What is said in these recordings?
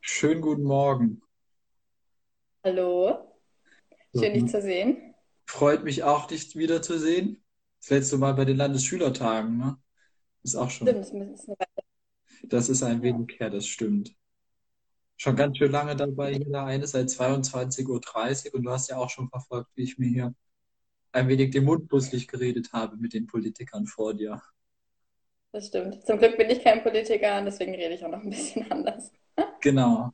Schönen guten Morgen. Hallo, schön dich zu sehen. freut mich auch, dich wiederzusehen. Das letzte Mal bei den Landesschülertagen, ne? Ist auch schon, Stimmt, das ist ein wenig her, das stimmt. Schon ganz schön lange dabei, hier der eine seit 22.30 Uhr dreißig und du hast ja auch schon verfolgt, wie ich mir hier ein wenig den Mund geredet habe mit den Politikern vor dir. Das stimmt. Zum Glück bin ich kein Politiker, deswegen rede ich auch noch ein bisschen anders. Genau,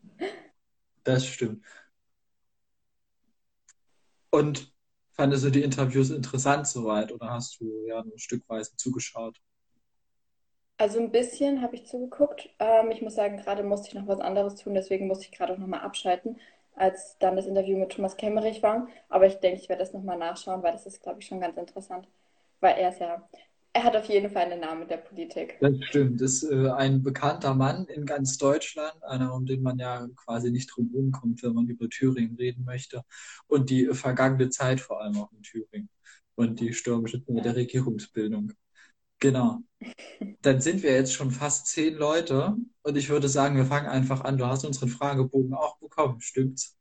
das stimmt. Und fandest du die Interviews interessant soweit oder hast du ja nur stückweise zugeschaut? Also ein bisschen habe ich zugeguckt. Ähm, ich muss sagen, gerade musste ich noch was anderes tun, deswegen musste ich gerade auch nochmal abschalten, als dann das Interview mit Thomas Kemmerich war. Aber ich denke, ich werde das nochmal nachschauen, weil das ist, glaube ich, schon ganz interessant. Weil er ist ja, er hat auf jeden Fall einen Namen mit der Politik. Das stimmt. Ist äh, ein bekannter Mann in ganz Deutschland, einer, um den man ja quasi nicht drum rumkommt, wenn man über Thüringen reden möchte. Und die vergangene Zeit vor allem auch in Thüringen und die stürmische Zeit der Ja. Regierungsbildung. Genau. Dann sind wir jetzt schon fast zehn Leute und ich würde sagen, wir fangen einfach an. Du hast unseren Fragebogen auch bekommen, stimmt's?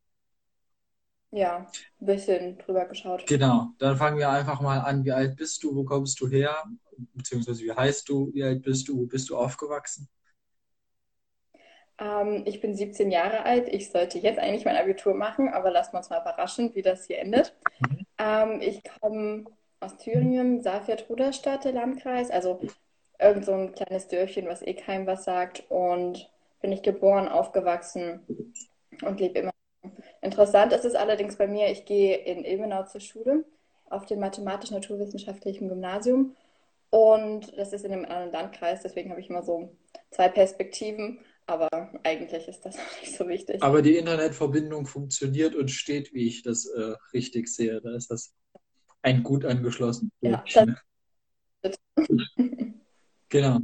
Ja, ein bisschen drüber geschaut. Genau. Dann fangen wir einfach mal an. Wie alt bist du? Wo kommst du her? Beziehungsweise wie heißt du? Wie alt bist du? Wo bist du aufgewachsen? Ähm, ich bin 17 Jahre alt. Ich sollte jetzt eigentlich mein Abitur machen, aber lassen wir uns mal überraschen, wie das hier endet. Ähm, ich komme aus Thüringen, Saalfeld-Ruderstadt, der Landkreis, also irgend so ein kleines Dörfchen, was eh keinem was sagt. Und bin ich geboren, aufgewachsen und lebe immer. Interessant ist es allerdings bei mir, ich gehe in Ilmenau zur Schule auf dem mathematisch-naturwissenschaftlichen Gymnasium. Und das ist in einem anderen Landkreis, deswegen habe ich immer so zwei Perspektiven. Aber eigentlich ist das auch nicht so wichtig. Aber die Internetverbindung funktioniert und steht, wie ich das äh, richtig sehe. Da ist das ein gut angeschlossenes Ja, Genau.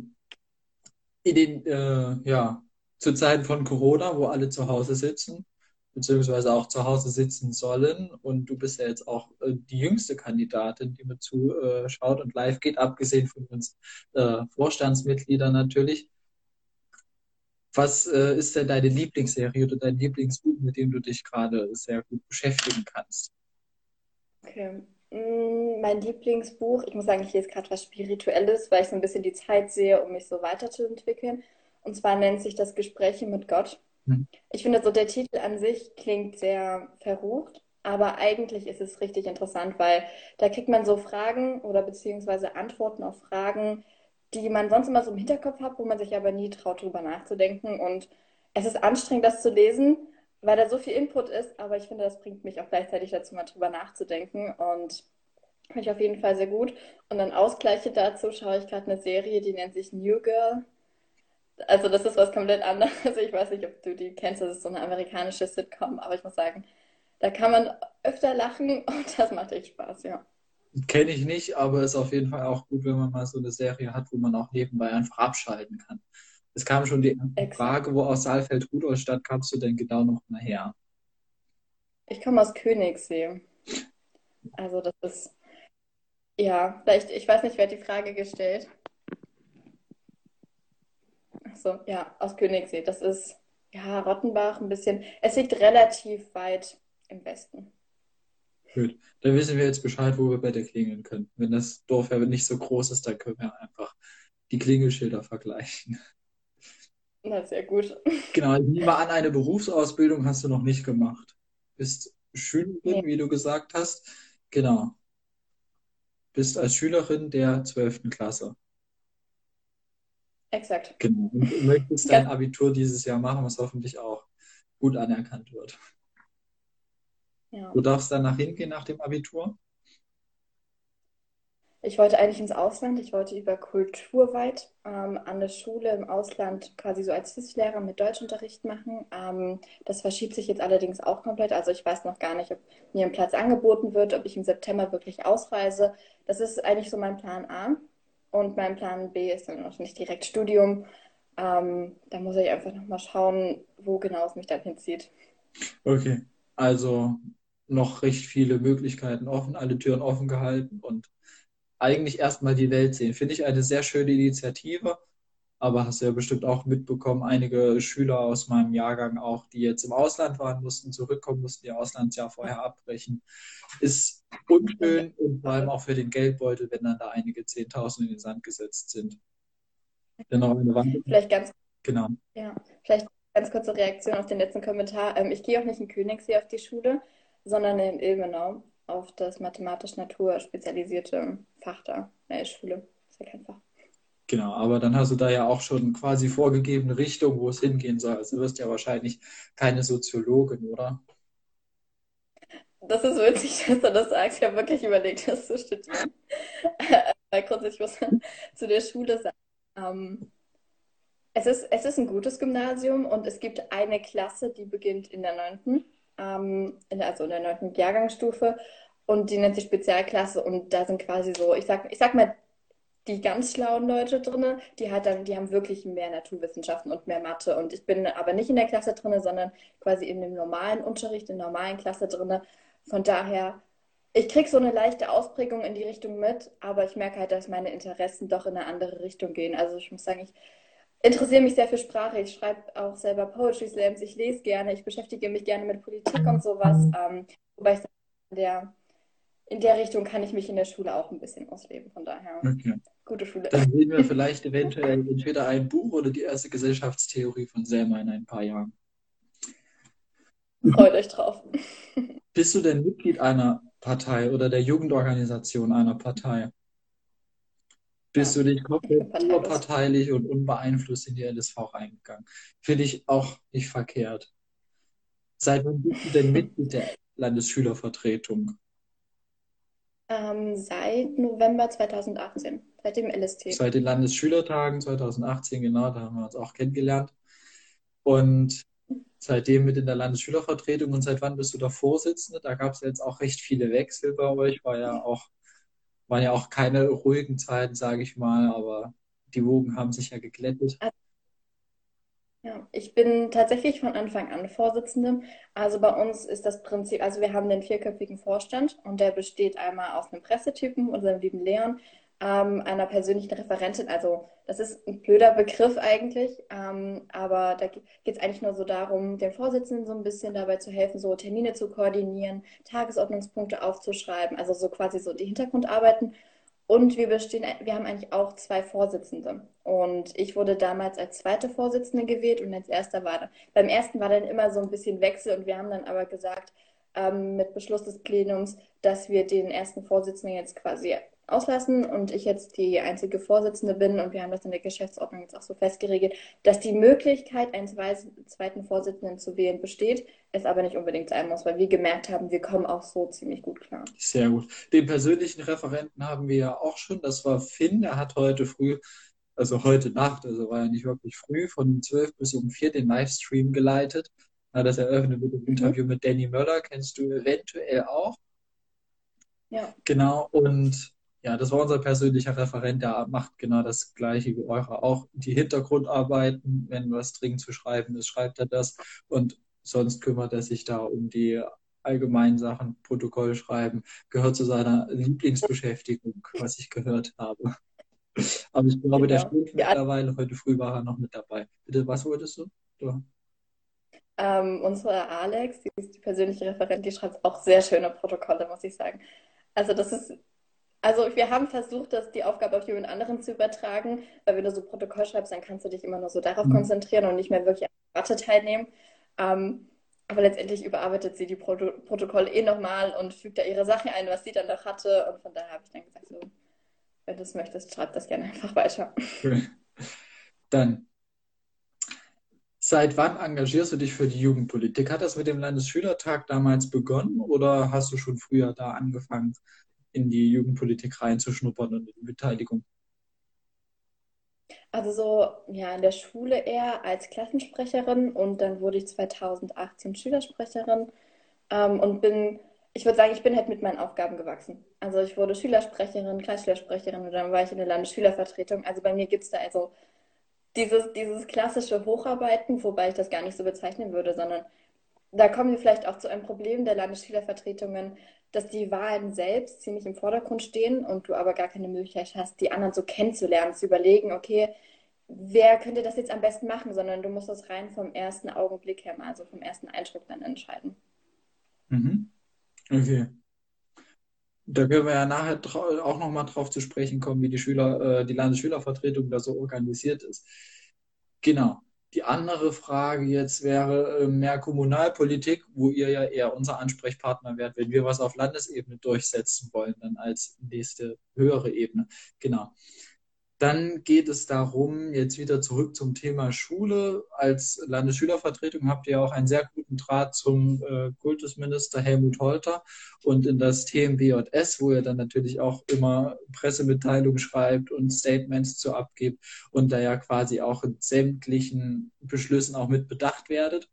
In den, äh, ja, zu Zeiten von Corona, wo alle zu Hause sitzen, beziehungsweise auch zu Hause sitzen sollen, und du bist ja jetzt auch äh, die jüngste Kandidatin, die mir zuschaut und live geht, abgesehen von uns äh, Vorstandsmitgliedern natürlich. Was äh, ist denn deine Lieblingsserie oder dein Lieblingsbuch, mit dem du dich gerade sehr gut beschäftigen kannst? okay. Mm, Mein Lieblingsbuch, ich muss sagen, ich lese gerade was Spirituelles, weil ich so ein bisschen die Zeit sehe, um mich so weiterzuentwickeln. Und zwar nennt sich das Gespräche mit Gott. Hm. Ich finde, so der Titel an sich klingt sehr verrucht, aber eigentlich ist es richtig interessant, weil da kriegt man so Fragen oder beziehungsweise Antworten auf Fragen, die man sonst immer so im Hinterkopf hat, wo man sich aber nie traut, drüber nachzudenken. Und es ist anstrengend, das zu lesen, weil da so viel Input ist, aber ich finde, das bringt mich auch gleichzeitig dazu, mal drüber nachzudenken und finde ich auf jeden Fall sehr gut. Und dann Ausgleiche dazu schaue ich gerade eine Serie, die nennt sich New Girl. Also das ist was komplett anderes. Ich weiß nicht, ob du die kennst. Das ist so eine amerikanische Sitcom, aber ich muss sagen, da kann man öfter lachen und das macht echt Spaß, ja. Kenne ich nicht, aber ist auf jeden Fall auch gut, wenn man mal so eine Serie hat, wo man auch nebenbei einfach abschalten kann. Es kam schon die Exakt. Frage, wo aus Saalfeld-Rudolstadt kamst du denn genau noch mal her? Ich komme aus Königssee. Also das ist, ja, vielleicht, ich weiß nicht, wer hat die Frage gestellt. So, ja, aus Königssee. Das ist, ja, Rottenbach ein bisschen. Es liegt relativ weit im Westen. Gut, dann wissen wir jetzt Bescheid, wo wir bei dir klingeln können. Wenn das Dorf ja nicht so groß ist, dann können wir einfach die Klingelschilder vergleichen. Na, sehr gut. Genau, ich nehme an, eine Berufsausbildung hast du noch nicht gemacht. Bist Nee, Schülerin, wie du gesagt hast. Genau, bist als Schülerin der zwölften Klasse. Exakt. Genau. Und du möchtest dein Abitur dieses Jahr machen, was hoffentlich auch gut anerkannt wird. ja. Du darfst danach hingehen nach dem Abitur. Ich wollte eigentlich ins Ausland. Ich wollte über Kulturweit ähm, an der Schule im Ausland quasi so als Hilfslehrer mit Deutschunterricht machen. Ähm, das verschiebt sich jetzt allerdings auch komplett. Also ich weiß noch gar nicht, ob mir ein Platz angeboten wird, ob ich im September wirklich ausreise. Das ist eigentlich so mein Plan A. Und mein Plan B ist dann noch nicht direkt Studium. Ähm, da muss ich einfach nochmal schauen, wo genau es mich dann hinzieht. Okay, also noch recht viele Möglichkeiten offen, alle Türen offen gehalten und eigentlich erstmal die Welt sehen. Finde ich eine sehr schöne Initiative. aber hast du ja bestimmt auch mitbekommen, einige Schüler aus meinem Jahrgang auch, die jetzt im Ausland waren, mussten zurückkommen, mussten ihr Auslandsjahr vorher abbrechen. Ist unschön und vor allem auch für den Geldbeutel, wenn dann da einige Zehntausend in den Sand gesetzt sind. Dennoch eine Wand. Vielleicht ganz, genau. Ja, vielleicht ganz kurze Reaktion auf den letzten Kommentar. Ähm, ich gehe auch nicht in Königssee auf die Schule, sondern in Ilmenau auf das mathematisch-natur spezialisierte Fach da. Nee, Schule. Ist ja kein Fach. Genau, aber dann hast du da ja auch schon quasi vorgegebene Richtung, wo es hingehen soll. Also du wirst ja wahrscheinlich keine Soziologin, oder? Das ist witzig, dass du das sagst. Ich habe wirklich überlegt, das zu studieren. Weil grundsätzlich muss man zu der Schule sagen. Ähm, es, ist, es ist ein gutes Gymnasium und es gibt eine Klasse, die beginnt in der 9 ähm, also in der neunten Jahrgangsstufe und die nennt sich Spezialklasse und da sind quasi so, ich sag, ich sag mal, die ganz schlauen Leute drin, die halt dann, die haben wirklich mehr Naturwissenschaften und mehr Mathe. Und ich bin aber nicht in der Klasse drin, sondern quasi in dem normalen Unterricht, in der normalen Klasse drin. Von daher, ich kriege so eine leichte Ausprägung in die Richtung mit, aber ich merke halt, dass meine Interessen doch in eine andere Richtung gehen. Also ich muss sagen, ich interessiere mich sehr für Sprache. Ich schreibe auch selber Poetry Slams. Ich lese gerne. Ich beschäftige mich gerne mit Politik und sowas. Ähm, wobei ich in der, in der Richtung kann ich mich in der Schule auch ein bisschen ausleben. Von daher, okay. gute Schule. Dann sehen wir vielleicht eventuell entweder ein Buch oder die erste Gesellschaftstheorie von Selma in ein paar Jahren. Freut euch drauf. Bist du denn Mitglied einer Partei oder der Jugendorganisation einer Partei? bist du dich komplett überparteilich und unbeeinflusst in die LSV reingegangen. Finde ich auch nicht verkehrt. Seit wann bist du denn Mitglied der Landesschülervertretung? Ähm, seit November 2018, seit dem LST. Seit den Landesschülertagen 2018, genau, da haben wir uns auch kennengelernt. Und seitdem mit in der Landesschülervertretung und seit wann bist du da Vorsitzende? Da gab es jetzt auch recht viele Wechsel bei euch, war ja auch waren ja auch keine ruhigen Zeiten, sage ich mal, aber die Wogen haben sich ja geglättet. Ja, ich bin tatsächlich von Anfang an Vorsitzende. Also bei uns ist das Prinzip, also wir haben den vierköpfigen Vorstand und der besteht einmal aus einem Pressetypen, unserem lieben Leon, ähm, einer persönlichen Referentin. Also das ist ein blöder Begriff eigentlich, ähm, aber da geht es eigentlich nur so darum, dem Vorsitzenden so ein bisschen dabei zu helfen, so Termine zu koordinieren, Tagesordnungspunkte aufzuschreiben, also so quasi so die Hintergrundarbeiten. Und wir bestehen, wir haben eigentlich auch zwei Vorsitzende. Und ich wurde damals als zweite Vorsitzende gewählt und als erster war, beim ersten war dann immer so ein bisschen Wechsel und wir haben dann aber gesagt, ähm, mit Beschluss des Plenums, dass wir den ersten Vorsitzenden jetzt quasi auslassen und ich jetzt die einzige Vorsitzende bin und wir haben das in der Geschäftsordnung jetzt auch so festgeregelt, dass die Möglichkeit, einen zweiten Vorsitzenden zu wählen, besteht, es aber nicht unbedingt sein muss, weil wir gemerkt haben, wir kommen auch so ziemlich gut klar. Sehr gut. Den persönlichen Referenten haben wir ja auch schon. Das war Finn, der hat heute früh, also heute Nacht, also war ja nicht wirklich früh, von 12 bis um 4 den Livestream geleitet. Das eröffnet mit dem Interview mit Danny Möller, kennst du eventuell auch. Ja. Genau, und ja, das war unser persönlicher Referent, der macht genau das Gleiche wie eure auch. Die Hintergrundarbeiten, wenn was dringend zu schreiben ist, schreibt er das. Und sonst kümmert er sich da um die allgemeinen Sachen, Protokoll schreiben, gehört zu seiner Lieblingsbeschäftigung, was ich gehört habe. Aber ich glaube, der genau. spielt mittlerweile, heute früh war er noch mit dabei. Bitte, was wolltest du? du? Ähm, unsere Alex, die ist die persönliche Referentin, die schreibt auch sehr schöne Protokolle, muss ich sagen. Also das ist also wir haben versucht, das, die Aufgabe auf jemand anderen zu übertragen, weil wenn du so Protokoll schreibst, dann kannst du dich immer nur so darauf mhm. konzentrieren und nicht mehr wirklich an der Debatte teilnehmen. Ähm, aber letztendlich überarbeitet sie die Proto Protokolle eh nochmal und fügt da ihre Sachen ein, was sie dann noch hatte. Und von daher habe ich dann gesagt, so, wenn du es möchtest, schreib das gerne einfach weiter. Dann, seit wann engagierst du dich für die Jugendpolitik? Hat das mit dem Landesschülertag damals begonnen oder hast du schon früher da angefangen, in die Jugendpolitik reinzuschnuppern und in die Beteiligung? Also so, ja, in der Schule eher als Klassensprecherin und dann wurde ich 2018 Schülersprecherin ähm, und bin, ich würde sagen, ich bin halt mit meinen Aufgaben gewachsen. Also ich wurde Schülersprecherin, Kreisschülersprecherin und dann war ich in der Landesschülervertretung. Also bei mir gibt es da also dieses, dieses klassische Hocharbeiten, wobei ich das gar nicht so bezeichnen würde, sondern da kommen wir vielleicht auch zu einem Problem der Landesschülervertretungen, dass die Wahlen selbst ziemlich im Vordergrund stehen und du aber gar keine Möglichkeit hast, die anderen so kennenzulernen, zu überlegen, okay, wer könnte das jetzt am besten machen, sondern du musst das rein vom ersten Augenblick her, also vom ersten Eindruck dann entscheiden. Mhm. Okay. Da können wir ja nachher auch nochmal drauf zu sprechen kommen, wie die Schüler, äh, die Landesschülervertretung da so organisiert ist. Genau. Die andere Frage jetzt wäre äh, mehr Kommunalpolitik, wo ihr ja eher unser Ansprechpartner wärt, wenn wir was auf Landesebene durchsetzen wollen, dann als nächste höhere Ebene. Genau. Dann geht es darum, jetzt wieder zurück zum Thema Schule. Als Landesschülervertretung habt ihr auch einen sehr guten Draht zum äh, Kultusminister Helmut Holter und in das TMBJS, wo ihr dann natürlich auch immer Pressemitteilungen schreibt und Statements zu abgibt und da ja quasi auch in sämtlichen Beschlüssen auch mit bedacht werdet.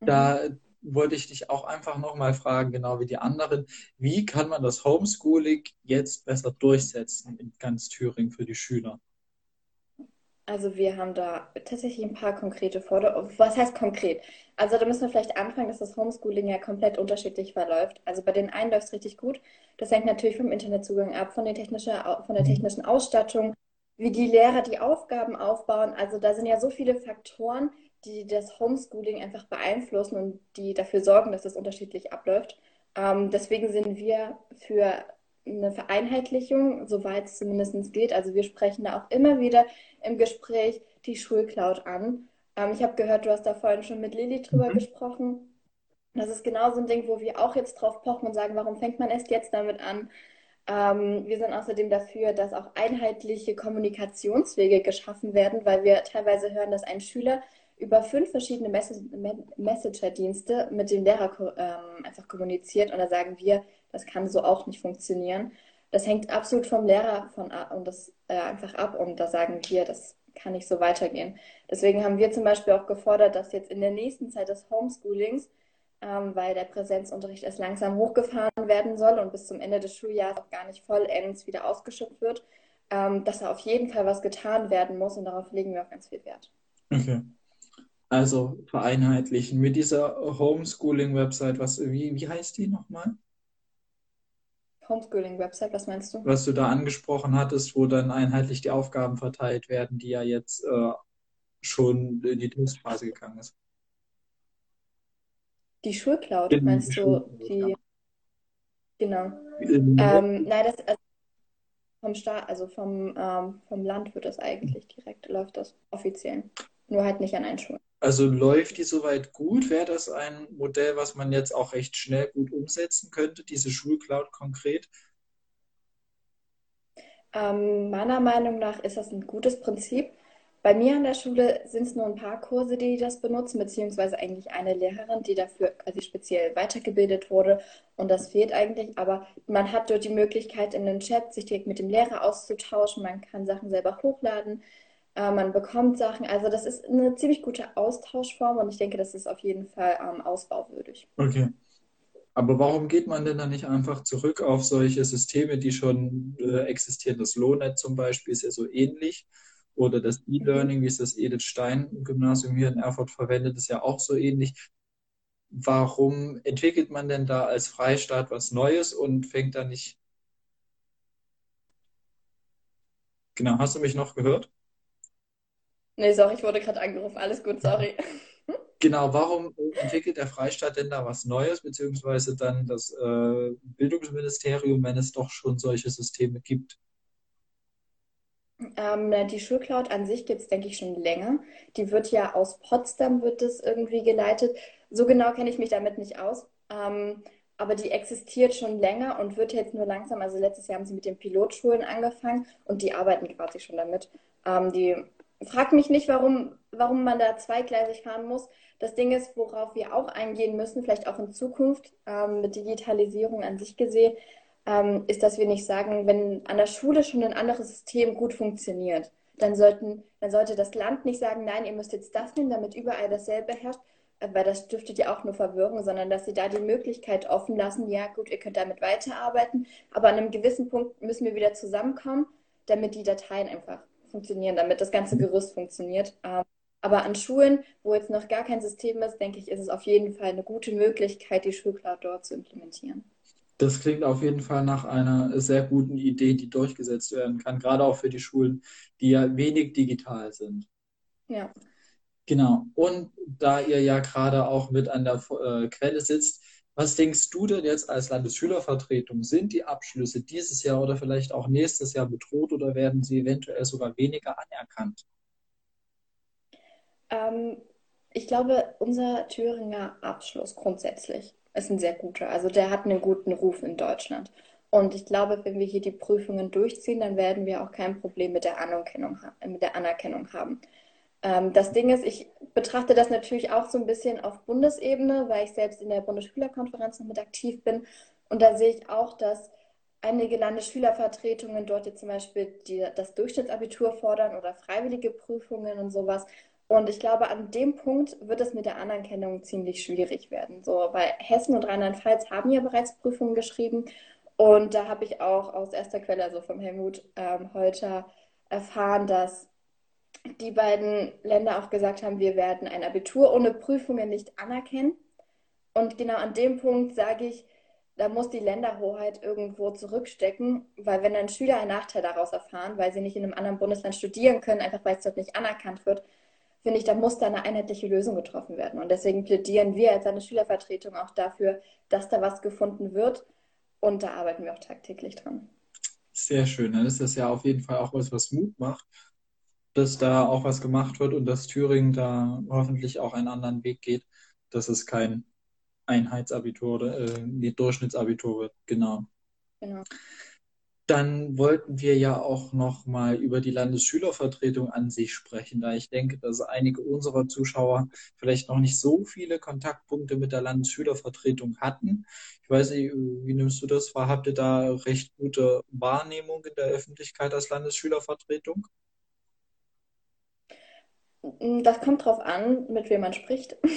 Da mhm wollte ich dich auch einfach nochmal fragen, genau wie die anderen, wie kann man das Homeschooling jetzt besser durchsetzen in ganz Thüringen für die Schüler? Also wir haben da tatsächlich ein paar konkrete Forderungen. Was heißt konkret? Also da müssen wir vielleicht anfangen, dass das Homeschooling ja komplett unterschiedlich verläuft. Also bei den einen läuft es richtig gut. Das hängt natürlich vom Internetzugang ab, von, technischen, von der mhm. technischen Ausstattung, wie die Lehrer die Aufgaben aufbauen. Also da sind ja so viele Faktoren, die das Homeschooling einfach beeinflussen und die dafür sorgen, dass es unterschiedlich abläuft. Ähm, deswegen sind wir für eine Vereinheitlichung, soweit es zumindest geht. Also wir sprechen da auch immer wieder im Gespräch die Schulcloud an. Ähm, ich habe gehört, du hast da vorhin schon mit Lilly drüber mhm. gesprochen. Das ist genau so ein Ding, wo wir auch jetzt drauf pochen und sagen, warum fängt man erst jetzt damit an? Ähm, wir sind außerdem dafür, dass auch einheitliche Kommunikationswege geschaffen werden, weil wir teilweise hören, dass ein Schüler über fünf verschiedene Messenger-Dienste mit dem Lehrer ähm, einfach kommuniziert und da sagen wir, das kann so auch nicht funktionieren. Das hängt absolut vom Lehrer von, und das, äh, einfach ab und da sagen wir, das kann nicht so weitergehen. Deswegen haben wir zum Beispiel auch gefordert, dass jetzt in der nächsten Zeit des Homeschoolings, ähm, weil der Präsenzunterricht erst langsam hochgefahren werden soll und bis zum Ende des Schuljahres auch gar nicht vollends wieder ausgeschöpft wird, ähm, dass da auf jeden Fall was getan werden muss und darauf legen wir auch ganz viel Wert. Okay. Also vereinheitlichen mit dieser Homeschooling-Website. Was, wie, wie heißt die nochmal? Homeschooling-Website, was meinst du? Was du da angesprochen hattest, wo dann einheitlich die Aufgaben verteilt werden, die ja jetzt äh, schon in die Testphase gegangen ist. Die Schulcloud, in meinst die du? Die... Genau. Ähm, nein, das also vom Staat, also vom, ähm, vom Land wird das eigentlich direkt, läuft das offiziell. Nur halt nicht an einen Schulen. Also läuft die soweit gut? Wäre das ein Modell, was man jetzt auch recht schnell gut umsetzen könnte, diese Schulcloud konkret? Ähm, meiner Meinung nach ist das ein gutes Prinzip. Bei mir an der Schule sind es nur ein paar Kurse, die das benutzen, beziehungsweise eigentlich eine Lehrerin, die dafür quasi speziell weitergebildet wurde. Und das fehlt eigentlich. Aber man hat dort die Möglichkeit, in den Chat sich direkt mit dem Lehrer auszutauschen. Man kann Sachen selber hochladen. Äh, man bekommt Sachen. Also das ist eine ziemlich gute Austauschform und ich denke, das ist auf jeden Fall ähm, ausbauwürdig. Okay. Aber warum geht man denn dann nicht einfach zurück auf solche Systeme, die schon äh, existieren? Das Lohnet zum Beispiel ist ja so ähnlich. Oder das E-Learning, wie es das Edith Stein Gymnasium hier in Erfurt verwendet, ist ja auch so ähnlich. Warum entwickelt man denn da als Freistaat was Neues und fängt da nicht. Genau, hast du mich noch gehört? Nee, sorry, ich wurde gerade angerufen. Alles gut, sorry. Genau, warum entwickelt der Freistaat denn da was Neues, beziehungsweise dann das äh, Bildungsministerium, wenn es doch schon solche Systeme gibt? Ähm, die Schulcloud an sich gibt es, denke ich, schon länger. Die wird ja aus Potsdam, wird das irgendwie geleitet. So genau kenne ich mich damit nicht aus. Ähm, aber die existiert schon länger und wird jetzt nur langsam, also letztes Jahr haben sie mit den Pilotschulen angefangen und die arbeiten quasi schon damit. Ähm, die frag mich nicht, warum, warum man da zweigleisig fahren muss. Das Ding ist, worauf wir auch eingehen müssen, vielleicht auch in Zukunft ähm, mit Digitalisierung an sich gesehen, ähm, ist, dass wir nicht sagen, wenn an der Schule schon ein anderes System gut funktioniert, dann, sollten, dann sollte das Land nicht sagen, nein, ihr müsst jetzt das nehmen, damit überall dasselbe herrscht, äh, weil das dürfte ja auch nur Verwirrung, sondern dass sie da die Möglichkeit offen lassen, ja gut, ihr könnt damit weiterarbeiten, aber an einem gewissen Punkt müssen wir wieder zusammenkommen, damit die Dateien einfach funktionieren, damit das ganze Gerüst funktioniert. Ähm, aber an Schulen, wo jetzt noch gar kein System ist, denke ich, ist es auf jeden Fall eine gute Möglichkeit, die Schulcloud dort zu implementieren. Das klingt auf jeden Fall nach einer sehr guten Idee, die durchgesetzt werden kann, gerade auch für die Schulen, die ja wenig digital sind. Ja. Genau. Und da ihr ja gerade auch mit an der äh, Quelle sitzt, was denkst du denn jetzt als Landesschülervertretung? Sind die Abschlüsse dieses Jahr oder vielleicht auch nächstes Jahr bedroht oder werden sie eventuell sogar weniger anerkannt? Ähm, ich glaube, unser Thüringer Abschluss grundsätzlich ist ein sehr guter. Also der hat einen guten Ruf in Deutschland. Und ich glaube, wenn wir hier die Prüfungen durchziehen, dann werden wir auch kein Problem mit der Anerkennung, mit der Anerkennung haben. Ähm, das Ding ist, ich betrachte das natürlich auch so ein bisschen auf Bundesebene, weil ich selbst in der Bundesschülerkonferenz noch mit aktiv bin. Und da sehe ich auch, dass einige Landesschülervertretungen dort jetzt zum Beispiel die, das Durchschnittsabitur fordern oder freiwillige Prüfungen und sowas. Und ich glaube, an dem Punkt wird es mit der Anerkennung ziemlich schwierig werden. So, weil Hessen und Rheinland-Pfalz haben ja bereits Prüfungen geschrieben. Und da habe ich auch aus erster Quelle, also vom Helmut ähm, Holter, erfahren, dass die beiden Länder auch gesagt haben, wir werden ein Abitur ohne Prüfungen nicht anerkennen. Und genau an dem Punkt sage ich, da muss die Länderhoheit irgendwo zurückstecken, weil wenn dann Schüler einen Nachteil daraus erfahren, weil sie nicht in einem anderen Bundesland studieren können, einfach weil es dort nicht anerkannt wird, finde ich, da muss da eine einheitliche Lösung getroffen werden. Und deswegen plädieren wir als eine Schülervertretung auch dafür, dass da was gefunden wird. Und da arbeiten wir auch tagtäglich dran. Sehr schön. Dann ist das ja auf jeden Fall auch was, was Mut macht, dass da auch was gemacht wird und dass Thüringen da hoffentlich auch einen anderen Weg geht, dass es kein Einheitsabitur oder äh, Durchschnittsabitur wird. Genau. Genau. Dann wollten wir ja auch noch mal über die Landesschülervertretung an sich sprechen, da ich denke, dass einige unserer Zuschauer vielleicht noch nicht so viele Kontaktpunkte mit der Landesschülervertretung hatten. Ich weiß nicht, wie nimmst du das wahr? Habt ihr da recht gute Wahrnehmung in der Öffentlichkeit als Landesschülervertretung? Das kommt drauf an, mit wem man spricht. Mhm.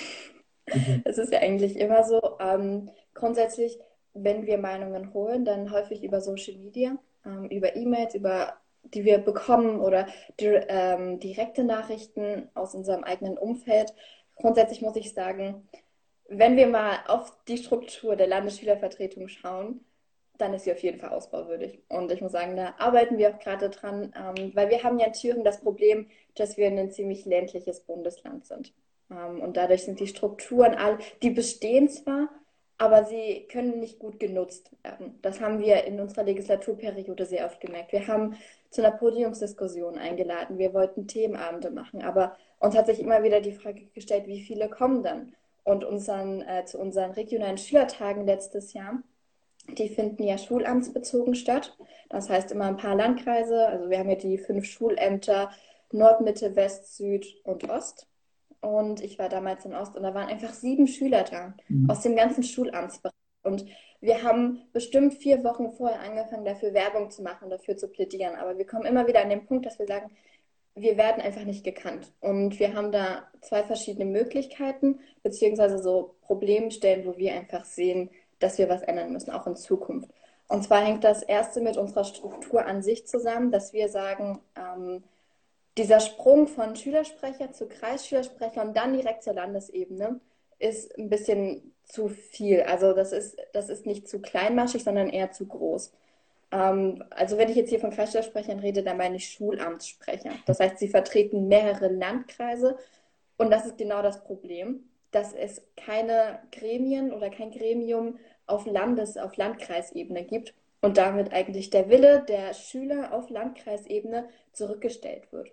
Es ist ja eigentlich immer so. Ähm, grundsätzlich, wenn wir Meinungen holen, dann häufig über Social Media, ähm, über E-Mails, über die wir bekommen oder die, ähm, direkte Nachrichten aus unserem eigenen Umfeld. Grundsätzlich muss ich sagen, wenn wir mal auf die Struktur der Landesschülervertretung schauen, dann ist sie auf jeden Fall ausbauwürdig. Und ich muss sagen, da arbeiten wir auch gerade dran, ähm, weil wir haben ja in Thüringen das Problem, dass wir ein ziemlich ländliches Bundesland sind. Ähm, und dadurch sind die Strukturen all, die bestehen zwar, aber sie können nicht gut genutzt werden. Das haben wir in unserer Legislaturperiode sehr oft gemerkt. Wir haben zu einer Podiumsdiskussion eingeladen. Wir wollten Themenabende machen, aber uns hat sich immer wieder die Frage gestellt, wie viele kommen dann? Und unseren, äh, zu unseren regionalen Schülertagen letztes Jahr die finden ja schulamtsbezogen statt. Das heißt immer ein paar Landkreise. Also wir haben ja die fünf Schulämter Nord, Mitte, West, Süd und Ost. Und ich war damals in Ost und da waren einfach sieben Schüler da mhm. aus dem ganzen Schulamtsbereich. Und wir haben bestimmt vier Wochen vorher angefangen, dafür Werbung zu machen, dafür zu plädieren. Aber wir kommen immer wieder an den Punkt, dass wir sagen, wir werden einfach nicht gekannt. Und wir haben da zwei verschiedene Möglichkeiten, beziehungsweise so Problemstellen, wo wir einfach sehen, dass wir was ändern müssen, auch in Zukunft. Und zwar hängt das erste mit unserer Struktur an sich zusammen, dass wir sagen, ähm, dieser Sprung von Schülersprecher zu Kreisschülersprecher und dann direkt zur Landesebene ist ein bisschen zu viel. Also das ist, das ist nicht zu kleinmaschig, sondern eher zu groß. Ähm, also wenn ich jetzt hier von Kreisschülersprechern rede, dann meine ich Schulamtssprecher. Das heißt, sie vertreten mehrere Landkreise und das ist genau das Problem dass es keine Gremien oder kein Gremium auf Landes-, auf Landkreisebene gibt und damit eigentlich der Wille der Schüler auf Landkreisebene zurückgestellt wird.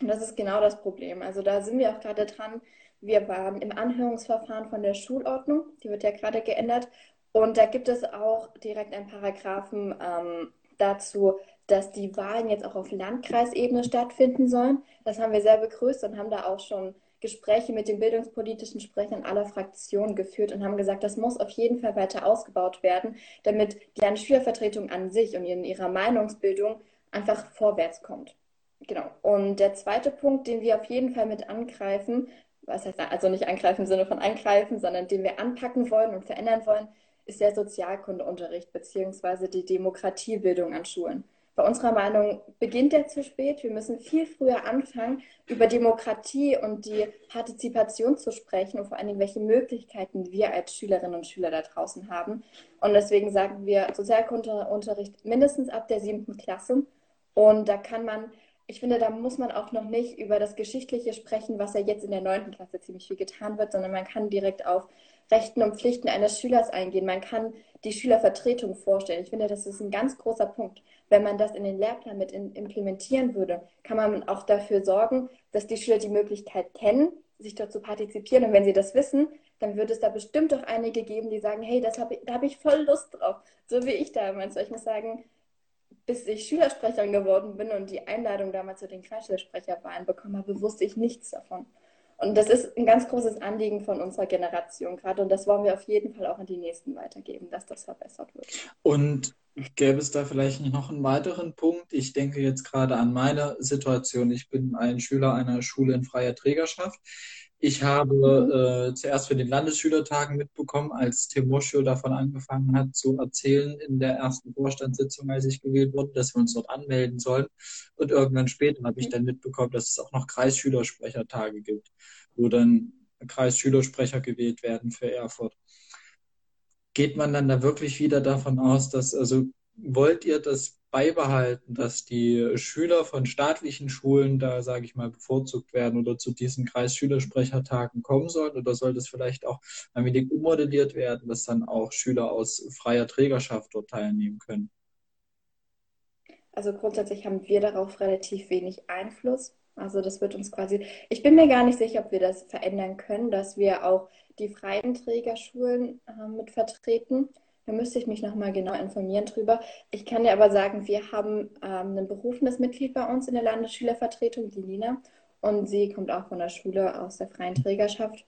Und das ist genau das Problem. Also da sind wir auch gerade dran. Wir waren im Anhörungsverfahren von der Schulordnung, die wird ja gerade geändert. Und da gibt es auch direkt einen Paragraphen ähm, dazu, dass die Wahlen jetzt auch auf Landkreisebene stattfinden sollen. Das haben wir sehr begrüßt und haben da auch schon Gespräche mit den bildungspolitischen Sprechern aller Fraktionen geführt und haben gesagt, das muss auf jeden Fall weiter ausgebaut werden, damit die Landesschülervertretung an sich und in ihrer Meinungsbildung einfach vorwärts kommt. Genau. Und der zweite Punkt, den wir auf jeden Fall mit angreifen, was heißt also nicht angreifen im Sinne von angreifen, sondern den wir anpacken wollen und verändern wollen, ist der Sozialkundeunterricht bzw. die Demokratiebildung an Schulen. Bei unserer Meinung beginnt der zu spät. Wir müssen viel früher anfangen, über Demokratie und die Partizipation zu sprechen und vor allen Dingen, welche Möglichkeiten wir als Schülerinnen und Schüler da draußen haben. Und deswegen sagen wir Sozialkundeunterricht mindestens ab der siebten Klasse. Und da kann man, ich finde, da muss man auch noch nicht über das Geschichtliche sprechen, was ja jetzt in der neunten Klasse ziemlich viel getan wird, sondern man kann direkt auf Rechten und Pflichten eines Schülers eingehen. Man kann die Schülervertretung vorstellen. Ich finde, das ist ein ganz großer Punkt. Wenn man das in den Lehrplan mit implementieren würde, kann man auch dafür sorgen, dass die Schüler die Möglichkeit kennen, sich dort zu partizipieren. Und wenn sie das wissen, dann wird es da bestimmt auch einige geben, die sagen, hey, das hab ich, da habe ich voll Lust drauf. So wie ich damals. Ich muss sagen, bis ich Schülersprecherin geworden bin und die Einladung damals zu den Kreisschülersprecherwahlen bekommen habe, wusste ich nichts davon. Und das ist ein ganz großes Anliegen von unserer Generation gerade. Und das wollen wir auf jeden Fall auch an die Nächsten weitergeben, dass das verbessert wird. Und gäbe es da vielleicht noch einen weiteren Punkt? Ich denke jetzt gerade an meine Situation. Ich bin ein Schüler einer Schule in freier Trägerschaft. Ich habe mhm. äh, zuerst für den Landesschülertagen mitbekommen, als Tim Moschio davon angefangen hat zu erzählen in der ersten Vorstandssitzung, als ich gewählt wurde, dass wir uns dort anmelden sollen. Und irgendwann später habe ich dann mitbekommen, dass es auch noch Kreisschülersprechertage gibt, wo dann Kreisschülersprecher gewählt werden für Erfurt. Geht man dann da wirklich wieder davon aus, dass, also wollt ihr das beibehalten, dass die Schüler von staatlichen Schulen da, sage ich mal, bevorzugt werden oder zu diesen Kreisschülersprechertagen kommen sollen? Oder soll das vielleicht auch ein wenig ummodelliert werden, dass dann auch Schüler aus freier Trägerschaft dort teilnehmen können? Also grundsätzlich haben wir darauf relativ wenig Einfluss. Also das wird uns quasi, ich bin mir gar nicht sicher, ob wir das verändern können, dass wir auch die freien Trägerschulen äh, mit vertreten. Da müsste ich mich nochmal genau informieren drüber. Ich kann dir aber sagen, wir haben ähm, ein berufenes Mitglied bei uns in der Landesschülervertretung, die Nina. Und sie kommt auch von der Schule aus der freien Trägerschaft.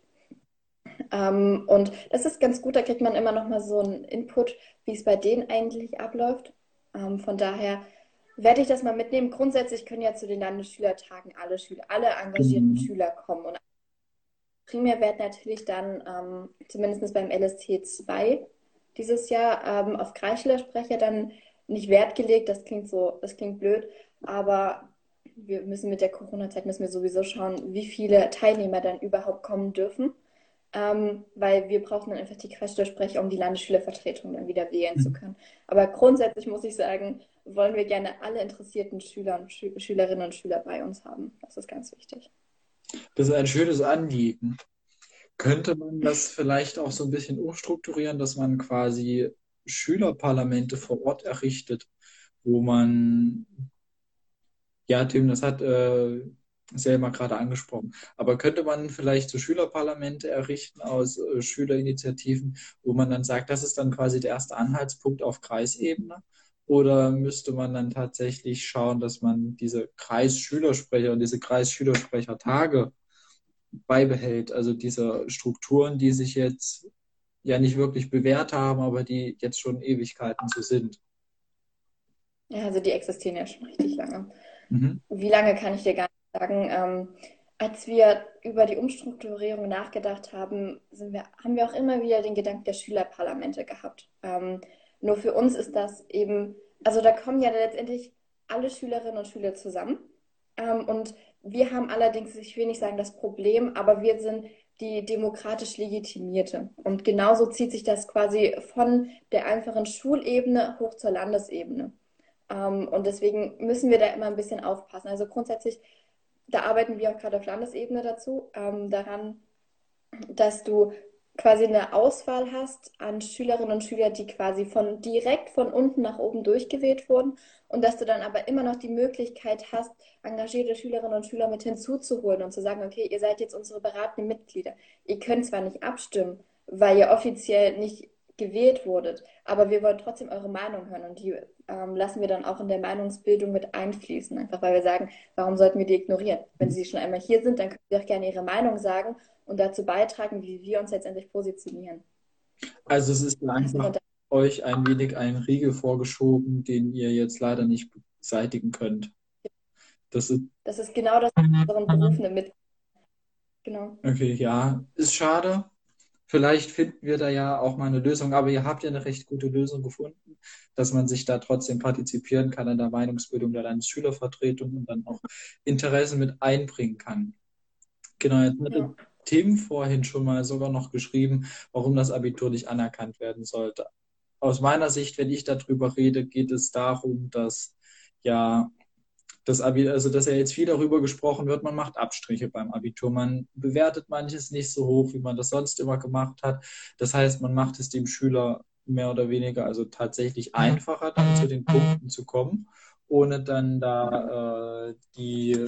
Ähm, und das ist ganz gut, da kriegt man immer nochmal so einen Input, wie es bei denen eigentlich abläuft. Ähm, von daher werde ich das mal mitnehmen. Grundsätzlich können ja zu den Landesschülertagen alle Schüler, alle engagierten mhm. Schüler kommen. Und primär wird natürlich dann ähm, zumindest beim LST 2 dieses Jahr ähm, auf Kreisschülersprecher dann nicht Wert gelegt. Das klingt so, das klingt blöd, aber wir müssen mit der Corona-Zeit müssen wir sowieso schauen, wie viele Teilnehmer dann überhaupt kommen dürfen. Ähm, weil wir brauchen dann einfach die Kreisschülersprecher, um die Landesschülervertretung dann wieder wählen mhm. zu können. Aber grundsätzlich muss ich sagen, wollen wir gerne alle interessierten Schüler und Schü Schülerinnen und Schüler bei uns haben. Das ist ganz wichtig. Das ist ein schönes Anliegen. Könnte man das vielleicht auch so ein bisschen umstrukturieren, dass man quasi Schülerparlamente vor Ort errichtet, wo man, ja, Tim, das hat äh, Selma gerade angesprochen, aber könnte man vielleicht so Schülerparlamente errichten aus äh, Schülerinitiativen, wo man dann sagt, das ist dann quasi der erste Anhaltspunkt auf Kreisebene? Oder müsste man dann tatsächlich schauen, dass man diese Kreisschülersprecher und diese Kreisschülersprechertage beibehält. Also diese Strukturen, die sich jetzt ja nicht wirklich bewährt haben, aber die jetzt schon Ewigkeiten so sind. Ja, also die existieren ja schon richtig lange. Mhm. Wie lange kann ich dir gar nicht sagen. Ähm, als wir über die Umstrukturierung nachgedacht haben, wir, haben wir auch immer wieder den Gedanken der Schülerparlamente gehabt. Ähm, nur für uns ist das eben, also da kommen ja letztendlich alle Schülerinnen und Schüler zusammen. Ähm, und wir haben allerdings, ich will nicht sagen das Problem, aber wir sind die demokratisch Legitimierte. Und genauso zieht sich das quasi von der einfachen Schulebene hoch zur Landesebene. Ähm, und deswegen müssen wir da immer ein bisschen aufpassen. Also grundsätzlich, da arbeiten wir auch gerade auf Landesebene dazu, ähm, daran, dass du quasi eine Auswahl hast an Schülerinnen und Schülern, die quasi von direkt von unten nach oben durchgewählt wurden und dass du dann aber immer noch die Möglichkeit hast, engagierte Schülerinnen und Schüler mit hinzuzuholen und zu sagen, okay, ihr seid jetzt unsere beratenden Mitglieder. Ihr könnt zwar nicht abstimmen, weil ihr offiziell nicht gewählt wurdet, aber wir wollen trotzdem eure Meinung hören und die ähm, lassen wir dann auch in der Meinungsbildung mit einfließen, einfach weil wir sagen, warum sollten wir die ignorieren? Wenn sie schon einmal hier sind, dann können sie auch gerne ihre Meinung sagen und dazu beitragen, wie wir uns letztendlich positionieren. Also es ist also, euch ein wenig ein Riegel vorgeschoben, den ihr jetzt leider nicht beseitigen könnt. Das ist, das ist genau das, was unseren Berufen mit. Genau. Okay, ja, ist schade. Vielleicht finden wir da ja auch mal eine Lösung, aber ihr habt ja eine recht gute Lösung gefunden, dass man sich da trotzdem partizipieren kann an der Meinungsbildung der Landesschülervertretung und dann auch Interessen mit einbringen kann. Genau, jetzt hatte Ja. Tim vorhin schon mal sogar noch geschrieben, warum das Abitur nicht anerkannt werden sollte. Aus meiner Sicht, wenn ich darüber rede, geht es darum, dass ja das Abi, also dass ja jetzt viel darüber gesprochen wird, man macht Abstriche beim Abitur. Man bewertet manches nicht so hoch, wie man das sonst immer gemacht hat. Das heißt, man macht es dem Schüler mehr oder weniger also tatsächlich einfacher, dann zu den Punkten zu kommen, ohne dann da äh, die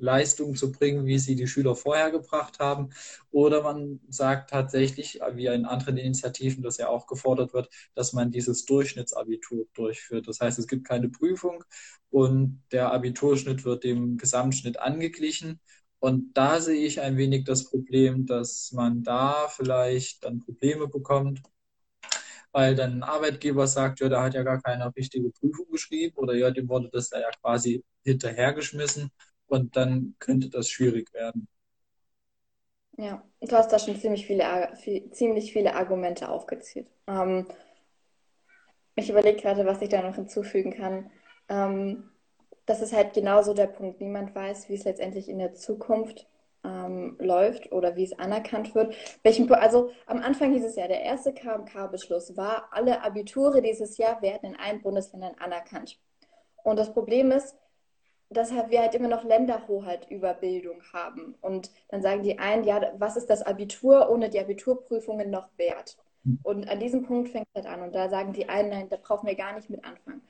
Leistung zu bringen, wie sie die Schüler vorher gebracht haben. Oder man sagt tatsächlich, wie in anderen Initiativen das ja auch gefordert wird, dass man dieses Durchschnittsabitur durchführt. Das heißt, es gibt keine Prüfung und der Abiturschnitt wird dem Gesamtschnitt angeglichen. Und da sehe ich ein wenig das Problem, dass man da vielleicht dann Probleme bekommt, weil dann ein Arbeitgeber sagt, ja, der hat ja gar keine richtige Prüfung geschrieben oder ja, dem wurde das da ja quasi hinterhergeschmissen und dann könnte das schwierig werden. Ja, du hast da schon ziemlich viele, viel, ziemlich viele Argumente aufgezählt. Ähm, ich überlege gerade, was ich da noch hinzufügen kann. Ähm, das ist halt genauso der Punkt. Niemand weiß, wie es letztendlich in der Zukunft ähm, läuft oder wie es anerkannt wird. Welchen, also am Anfang hieß es ja, der erste KMK-Beschluss war, alle Abiture dieses Jahr werden in allen Bundesländern anerkannt. Und das Problem ist, dass wir halt immer noch Länderhoheit über Bildung haben. Und dann sagen die einen, ja, was ist das Abitur ohne die Abiturprüfungen noch wert? Und an diesem Punkt fängt es halt an. Und da sagen die einen, nein, da brauchen wir gar nicht mit anfangen.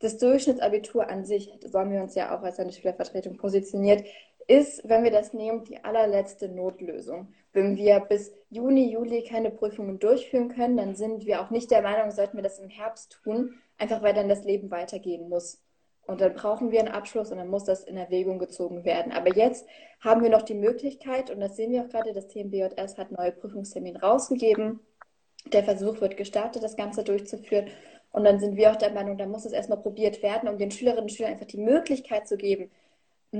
Das Durchschnittsabitur an sich, so haben wir uns ja auch als Landesschülervertretung positioniert, ist, wenn wir das nehmen, die allerletzte Notlösung. Wenn wir bis Juni, Juli keine Prüfungen durchführen können, dann sind wir auch nicht der Meinung, sollten wir das im Herbst tun, einfach weil dann das Leben weitergehen muss. Und dann brauchen wir einen Abschluss und dann muss das in Erwägung gezogen werden. Aber jetzt haben wir noch die Möglichkeit, und das sehen wir auch gerade, das TMBJS hat neue Prüfungstermine rausgegeben. Der Versuch wird gestartet, das Ganze durchzuführen. Und dann sind wir auch der Meinung, da muss es erstmal probiert werden, um den Schülerinnen und Schülern einfach die Möglichkeit zu geben,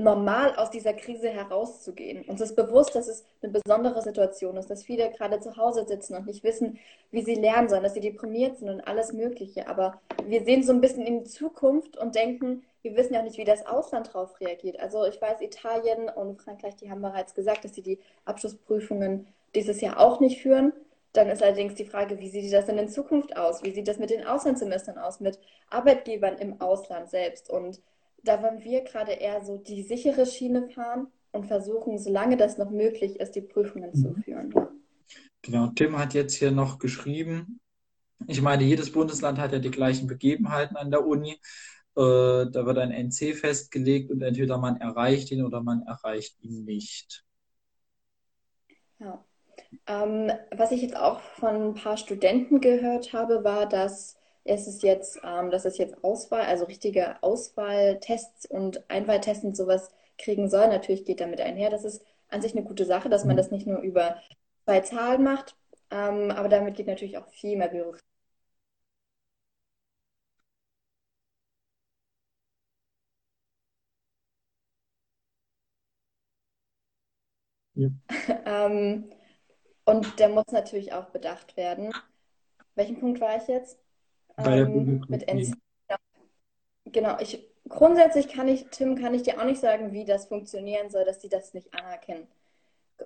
normal aus dieser Krise herauszugehen. Uns ist bewusst, dass es eine besondere Situation ist, dass viele gerade zu Hause sitzen und nicht wissen, wie sie lernen sollen, dass sie deprimiert sind und alles Mögliche. Aber wir sehen so ein bisschen in die Zukunft und denken, wir wissen ja auch nicht, wie das Ausland darauf reagiert. Also ich weiß, Italien und Frankreich, die haben bereits gesagt, dass sie die Abschlussprüfungen dieses Jahr auch nicht führen. Dann ist allerdings die Frage, wie sieht das denn in Zukunft aus? Wie sieht das mit den Auslandssemestern aus, mit Arbeitgebern im Ausland selbst? Und da wollen wir gerade eher so die sichere Schiene fahren und versuchen, solange das noch möglich ist, die Prüfungen zu Mhm. führen. Genau, Tim hat jetzt hier noch geschrieben, ich meine, jedes Bundesland hat ja die gleichen Begebenheiten an der Uni. Äh, da wird ein NC festgelegt und entweder man erreicht ihn oder man erreicht ihn nicht. Ja. Ähm, was ich jetzt auch von ein paar Studenten gehört habe, war, dass es ist jetzt, ähm, dass es jetzt Auswahl, also richtige Auswahltests und Einwahltests und sowas kriegen soll. Natürlich geht damit einher. Das ist an sich eine gute Sache, dass man Mhm. das nicht nur über zwei Zahlen macht, ähm, aber damit geht natürlich auch viel mehr Bürokratie. Ja. Ähm, und der muss natürlich auch bedacht werden. Welchen Punkt war ich jetzt? Ähm, mit. Bürokratie. Genau, ich grundsätzlich kann ich, Tim, kann ich dir auch nicht sagen, wie das funktionieren soll, dass die das nicht anerkennen.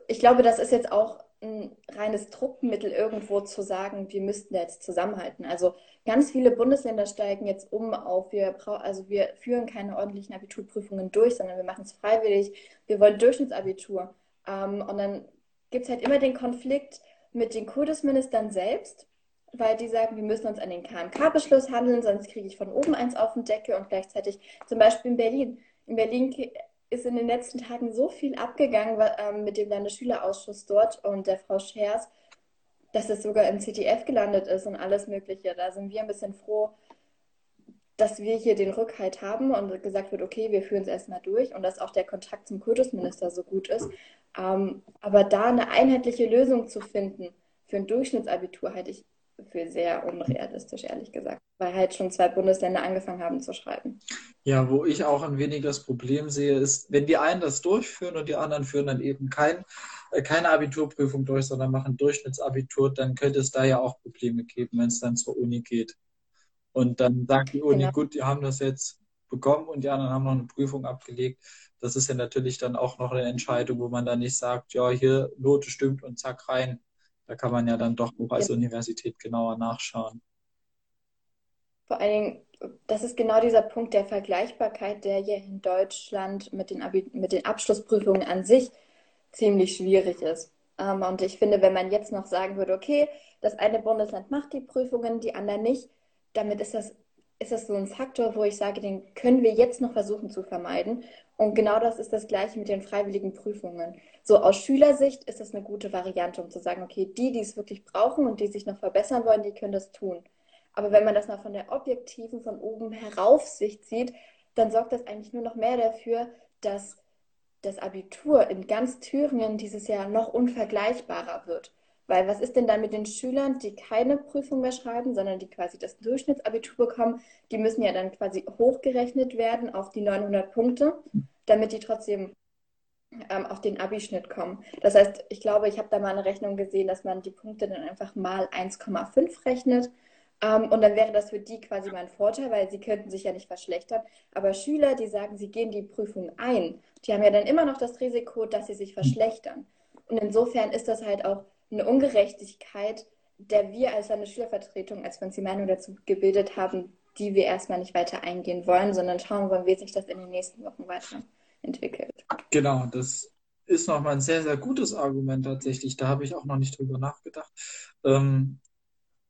Ich glaube, das ist jetzt auch ein reines Druckmittel, irgendwo zu sagen, wir müssten jetzt zusammenhalten. Also ganz viele Bundesländer steigen jetzt um auf, wir also wir führen keine ordentlichen Abiturprüfungen durch, sondern wir machen es freiwillig. Wir wollen Durchschnittsabitur. Ähm, und dann gibt es halt immer den Konflikt mit den Kultusministern selbst, weil die sagen, wir müssen uns an den KMK-Beschluss handeln, sonst kriege ich von oben eins auf den Deckel und gleichzeitig zum Beispiel in Berlin. In Berlin ist in den letzten Tagen so viel abgegangen ähm, mit dem Landesschülerausschuss dort und der Frau Schers, dass es sogar im ZDF gelandet ist und alles Mögliche. Da sind wir ein bisschen froh, dass wir hier den Rückhalt haben und gesagt wird, okay, wir führen es erstmal durch und dass auch der Kontakt zum Kultusminister so gut ist. Ähm, aber da eine einheitliche Lösung zu finden für ein Durchschnittsabitur, halte ich für sehr unrealistisch, ehrlich gesagt, weil halt schon zwei Bundesländer angefangen haben zu schreiben. Ja, wo ich auch ein wenig das Problem sehe, ist, wenn die einen das durchführen und die anderen führen dann eben kein, äh, keine Abiturprüfung durch, sondern machen Durchschnittsabitur, dann könnte es da ja auch Probleme geben, wenn es dann zur Uni geht. Und dann sagt die Uni, genau. gut, die haben das jetzt bekommen und die anderen haben noch eine Prüfung abgelegt. Das ist ja natürlich dann auch noch eine Entscheidung, wo man dann nicht sagt, ja, hier Note stimmt und zack rein. Da kann man ja dann doch auch als ja. Universität genauer nachschauen. Vor allen Dingen, das ist genau dieser Punkt der Vergleichbarkeit, der hier in Deutschland mit den, Abi mit den Abschlussprüfungen an sich ziemlich schwierig ist. Ähm, und ich finde, wenn man jetzt noch sagen würde, okay, das eine Bundesland macht die Prüfungen, die anderen nicht, damit ist das, ist das so ein Faktor, wo ich sage, den können wir jetzt noch versuchen zu vermeiden. Und genau das ist das Gleiche mit den freiwilligen Prüfungen. So aus Schülersicht ist das eine gute Variante, um zu sagen, okay, die, die es wirklich brauchen und die sich noch verbessern wollen, die können das tun. Aber wenn man das mal von der objektiven, von oben herauf Sicht sieht, dann sorgt das eigentlich nur noch mehr dafür, dass das Abitur in ganz Thüringen dieses Jahr noch unvergleichbarer wird. Weil was ist denn dann mit den Schülern, die keine Prüfung mehr schreiben, sondern die quasi das Durchschnittsabitur bekommen? Die müssen ja dann quasi hochgerechnet werden auf die 900 Punkte, damit die trotzdem ähm, auf den Abischnitt kommen. Das heißt, ich glaube, ich habe da mal eine Rechnung gesehen, dass man die Punkte dann einfach mal 1,5 rechnet. Ähm, und dann wäre das für die quasi mein Vorteil, weil sie könnten sich ja nicht verschlechtern. Aber Schüler, die sagen, sie gehen die Prüfung ein, die haben ja dann immer noch das Risiko, dass sie sich verschlechtern. Und insofern ist das halt auch eine Ungerechtigkeit, der wir als Landesschülervertretung, als wir uns die Meinung dazu gebildet haben, die wir erstmal nicht weiter eingehen wollen, sondern schauen wollen, wie sich das in den nächsten Wochen weiterentwickelt. Genau, das ist nochmal ein sehr, sehr gutes Argument tatsächlich. Da habe ich auch noch nicht drüber nachgedacht. Ähm,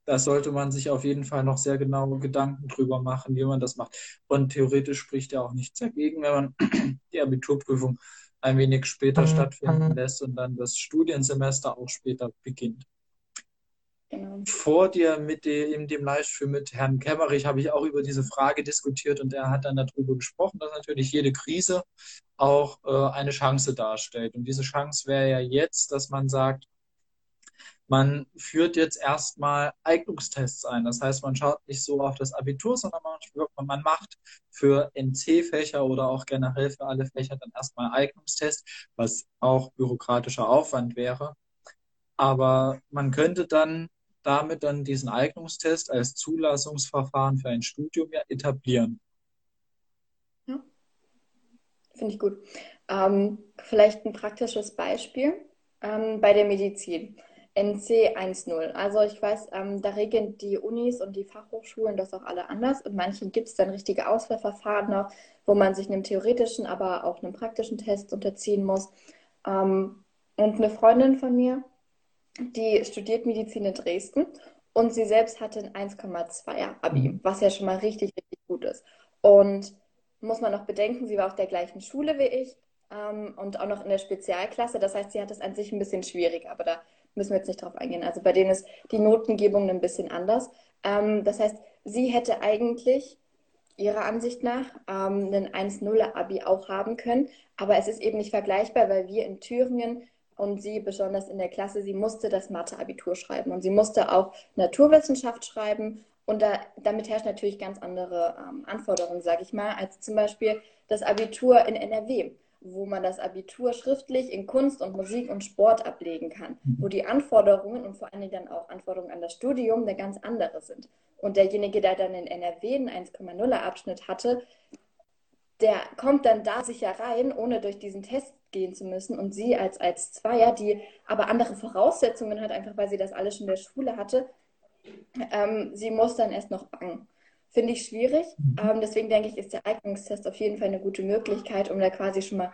da sollte man sich auf jeden Fall noch sehr genaue Gedanken drüber machen, wie man das macht. Und theoretisch spricht ja auch nichts dagegen, wenn man die Abiturprüfung ein wenig später mhm. stattfinden lässt und dann das Studiensemester auch später beginnt. Genau. Vor dir mit dem, in dem Livestream mit Herrn Kemmerich habe ich auch über diese Frage diskutiert und er hat dann darüber gesprochen, dass natürlich jede Krise auch äh, eine Chance darstellt. Und diese Chance wäre ja jetzt, dass man sagt, man führt jetzt erstmal Eignungstests ein. Das heißt, man schaut nicht so auf das Abitur, sondern man, man macht für NC-Fächer oder auch generell für alle Fächer dann erstmal Eignungstests, was auch bürokratischer Aufwand wäre. Aber man könnte dann damit dann diesen Eignungstest als Zulassungsverfahren für ein Studium ja etablieren. Ja, finde ich gut. Ähm, vielleicht ein praktisches Beispiel ähm, bei der Medizin. NC 1.0. Also ich weiß, ähm, da regeln die Unis und die Fachhochschulen das auch alle anders. Und manchen gibt es dann richtige Auswahlverfahren noch, wo man sich einem theoretischen, aber auch einem praktischen Test unterziehen muss. Ähm, und eine Freundin von mir, die studiert Medizin in Dresden und sie selbst hatte ein 1,2er Abi, mhm. was ja schon mal richtig, richtig gut ist. Und muss man noch bedenken, sie war auf der gleichen Schule wie ich ähm, und auch noch in der Spezialklasse. Das heißt, sie hat es an sich ein bisschen schwierig, aber da müssen wir jetzt nicht drauf eingehen. Also bei denen ist die Notengebung ein bisschen anders. Ähm, das heißt, sie hätte eigentlich ihrer Ansicht nach ähm, einen 1-0-Abi auch haben können, aber es ist eben nicht vergleichbar, weil wir in Thüringen und sie besonders in der Klasse, sie musste das Mathe-Abitur schreiben und sie musste auch Naturwissenschaft schreiben und da, damit herrscht natürlich ganz andere ähm, Anforderungen, sage ich mal, als zum Beispiel das Abitur in NRW wo man das Abitur schriftlich in Kunst und Musik und Sport ablegen kann, wo die Anforderungen und vor allen Dingen dann auch Anforderungen an das Studium eine ganz andere sind. Und derjenige, der dann in NRW einen 1,0er Abschnitt hatte, der kommt dann da sicher rein, ohne durch diesen Test gehen zu müssen. Und sie als, als Zweier, die aber andere Voraussetzungen hat, einfach weil sie das alles schon in der Schule hatte, ähm, sie muss dann erst noch bangen. Finde ich schwierig. Mhm. Ähm, deswegen denke ich, ist der Eignungstest auf jeden Fall eine gute Möglichkeit, um da quasi schon mal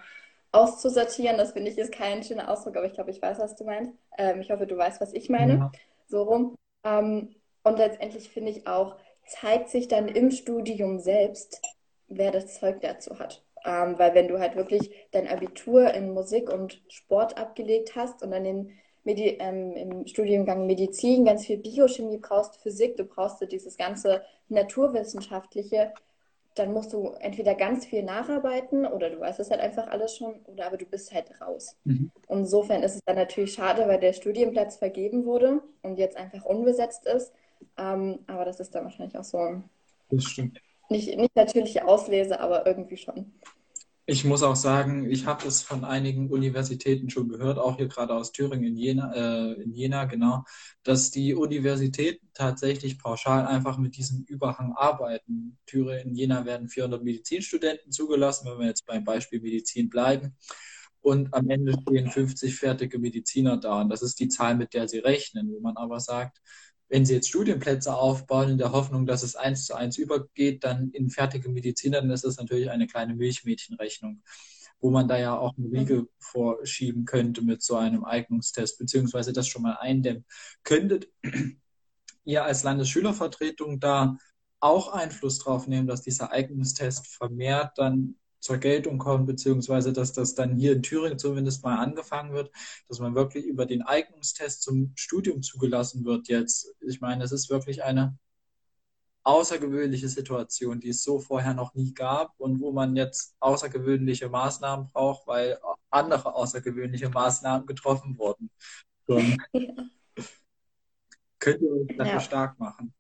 auszusortieren. Das finde ich ist kein schöner Ausdruck, aber ich glaube, ich weiß, was du meinst. Ähm, ich hoffe, du weißt, was ich meine. Ja. So rum. Ähm, und letztendlich finde ich auch, zeigt sich dann im Studium selbst, wer das Zeug dazu hat. Ähm, weil wenn du halt wirklich dein Abitur in Musik und Sport abgelegt hast und dann den Medi ähm, im Studiengang Medizin ganz viel Biochemie brauchst, Physik, du brauchst dieses ganze Naturwissenschaftliche, dann musst du entweder ganz viel nacharbeiten oder du weißt es halt einfach alles schon, oder aber du bist halt raus. Mhm. Insofern ist es dann natürlich schade, weil der Studienplatz vergeben wurde und jetzt einfach unbesetzt ist. Ähm, aber das ist dann wahrscheinlich auch so Das stimmt. nicht, nicht natürliche Auslese, aber irgendwie schon. Ich muss auch sagen, ich habe es von einigen Universitäten schon gehört, auch hier gerade aus Thüringen in Jena, äh, in Jena, genau, dass die Universitäten tatsächlich pauschal einfach mit diesem Überhang arbeiten. Thüringen, in Jena werden 400 Medizinstudenten zugelassen, wenn wir jetzt beim Beispiel Medizin bleiben. Und am Ende stehen 50 fertige Mediziner da. Und das ist die Zahl, mit der sie rechnen. Wo man aber sagt, wenn Sie jetzt Studienplätze aufbauen in der Hoffnung, dass es eins zu eins übergeht, dann in fertige Mediziner, dann ist das natürlich eine kleine Milchmädchenrechnung, wo man da ja auch eine Riege vorschieben könnte mit so einem Eignungstest, beziehungsweise das schon mal eindämmen. Könntet ihr als Landesschülervertretung da auch Einfluss drauf nehmen, dass dieser Eignungstest vermehrt dann zur Geltung kommt, beziehungsweise dass das dann hier in Thüringen zumindest mal angefangen wird, dass man wirklich über den Eignungstest zum Studium zugelassen wird jetzt. Ich meine, es ist wirklich eine außergewöhnliche Situation, die es so vorher noch nie gab und wo man jetzt außergewöhnliche Maßnahmen braucht, weil andere außergewöhnliche Maßnahmen getroffen wurden. Schon. Könnt ihr euch dafür Ja. stark machen?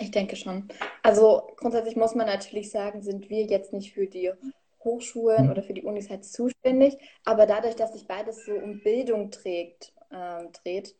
Ich denke schon. Also grundsätzlich muss man natürlich sagen, sind wir jetzt nicht für die Hochschulen oder für die Unis halt zuständig, aber dadurch, dass sich beides so um Bildung trägt, ähm, dreht,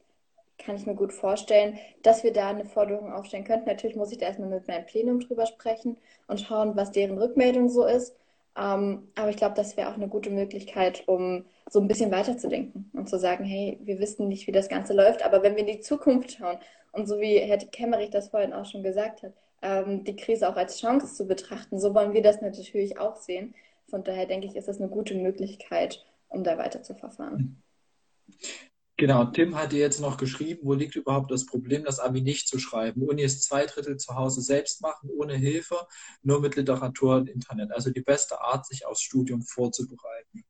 kann ich mir gut vorstellen, dass wir da eine Forderung aufstellen könnten. Natürlich muss ich da erstmal mit meinem Plenum drüber sprechen und schauen, was deren Rückmeldung so ist. Ähm, aber ich glaube, das wäre auch eine gute Möglichkeit, um so ein bisschen weiterzudenken und zu sagen, hey, wir wissen nicht, wie das Ganze läuft, aber wenn wir in die Zukunft schauen und so wie Herr Kemmerich das vorhin auch schon gesagt hat, ähm, die Krise auch als Chance zu betrachten, so wollen wir das natürlich auch sehen. Von daher denke ich, ist das eine gute Möglichkeit, um da weiter zu verfahren. Genau, Tim hat dir jetzt noch geschrieben, wo liegt überhaupt das Problem, das Abi nicht zu schreiben? Uni ist zwei Drittel zu Hause selbst machen, ohne Hilfe, nur mit Literatur und Internet. Also die beste Art, sich aufs Studium vorzubereiten.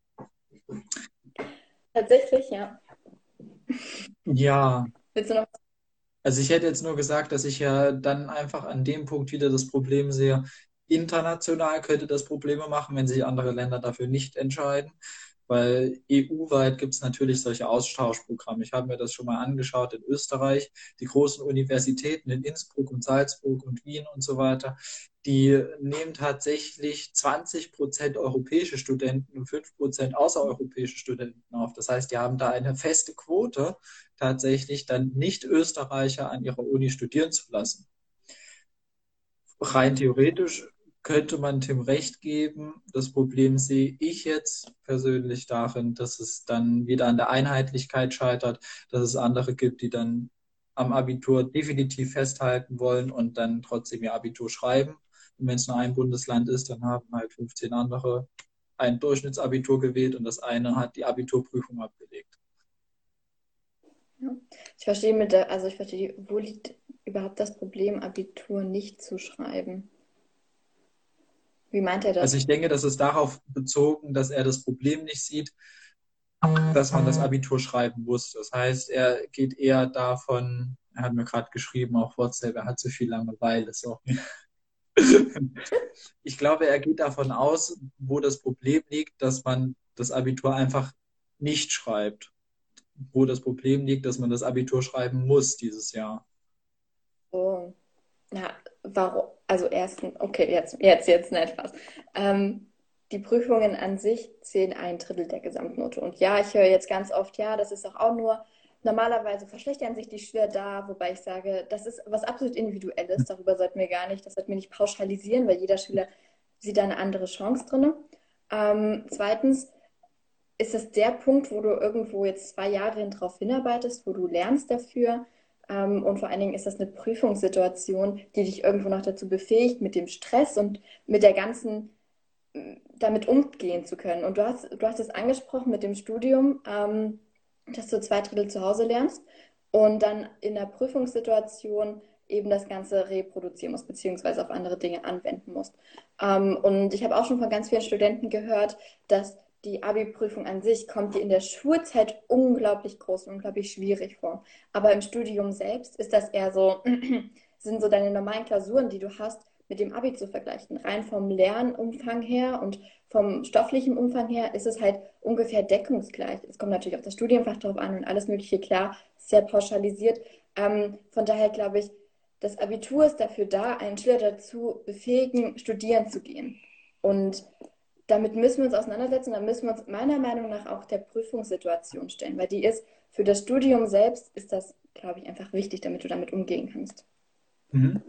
Tatsächlich, ja. Ja, Willst du noch was? Also ich hätte jetzt nur gesagt, dass ich ja dann einfach an dem Punkt wieder das Problem sehe, international könnte das Probleme machen, wenn sich andere Länder dafür nicht entscheiden. Weil EU-weit gibt es natürlich solche Austauschprogramme. Ich habe mir das schon mal angeschaut in Österreich. Die großen Universitäten in Innsbruck und Salzburg und Wien und so weiter, die nehmen tatsächlich 20 Prozent europäische Studenten und 5 Prozent außereuropäische Studenten auf. Das heißt, die haben da eine feste Quote, tatsächlich dann Nicht-Österreicher an ihrer Uni studieren zu lassen. Rein theoretisch könnte man Tim recht geben. Das Problem sehe ich jetzt persönlich darin, dass es dann wieder an der Einheitlichkeit scheitert, dass es andere gibt, die dann am Abitur definitiv festhalten wollen und dann trotzdem ihr Abitur schreiben. Und wenn es nur ein Bundesland ist, dann haben halt 15 andere ein Durchschnittsabitur gewählt und das eine hat die Abiturprüfung abgelegt. Ja. Ich verstehe mit der, also ich verstehe, wo liegt überhaupt das Problem, Abitur nicht zu schreiben? Wie meint er Also das? ich denke, das ist darauf bezogen, dass er das Problem nicht sieht, dass man das Abitur schreiben muss. Das heißt, er geht eher davon, er hat mir gerade geschrieben auf WhatsApp, er hat zu viel Langeweile. So. Ich glaube, er geht davon aus, wo das Problem liegt, dass man das Abitur einfach nicht schreibt. Wo das Problem liegt, dass man das Abitur schreiben muss dieses Jahr. So, na, warum? Also erstens, okay, jetzt, jetzt, jetzt nicht was. Ähm, die Prüfungen an sich zählen ein Drittel der Gesamtnote. Und ja, ich höre jetzt ganz oft, ja, das ist doch auch nur, normalerweise verschlechtern sich die Schüler da, wobei ich sage, das ist was absolut Individuelles, darüber sollten wir gar nicht, das sollten wir nicht pauschalisieren, weil jeder Schüler sieht da eine andere Chance drin. Ähm, zweitens ist das der Punkt, wo du irgendwo jetzt zwei Jahre hin drauf hinarbeitest, wo du lernst dafür. Ähm, und vor allen Dingen ist das eine Prüfungssituation, die dich irgendwo noch dazu befähigt, mit dem Stress und mit der ganzen, damit umgehen zu können. Und du hast, du hast es angesprochen mit dem Studium, ähm, dass du zwei Drittel zu Hause lernst und dann in der Prüfungssituation eben das Ganze reproduzieren musst, beziehungsweise auf andere Dinge anwenden musst. Ähm, und ich habe auch schon von ganz vielen Studenten gehört, dass die Abi-Prüfung an sich kommt dir in der Schulzeit unglaublich groß und unglaublich schwierig vor. Aber im Studium selbst ist das eher so, sind so deine normalen Klausuren, die du hast, mit dem Abi zu vergleichen. Rein vom Lernumfang her und vom stofflichen Umfang her ist es halt ungefähr deckungsgleich. Es kommt natürlich auf das Studienfach drauf an und alles Mögliche, klar, sehr pauschalisiert. Ähm, von daher glaube ich, das Abitur ist dafür da, einen Schüler dazu befähigen, studieren zu gehen. Und damit müssen wir uns auseinandersetzen. Da müssen wir uns meiner Meinung nach auch der Prüfungssituation stellen, weil die ist für das Studium selbst ist das, glaube ich, einfach wichtig, damit du damit umgehen kannst. Mhm.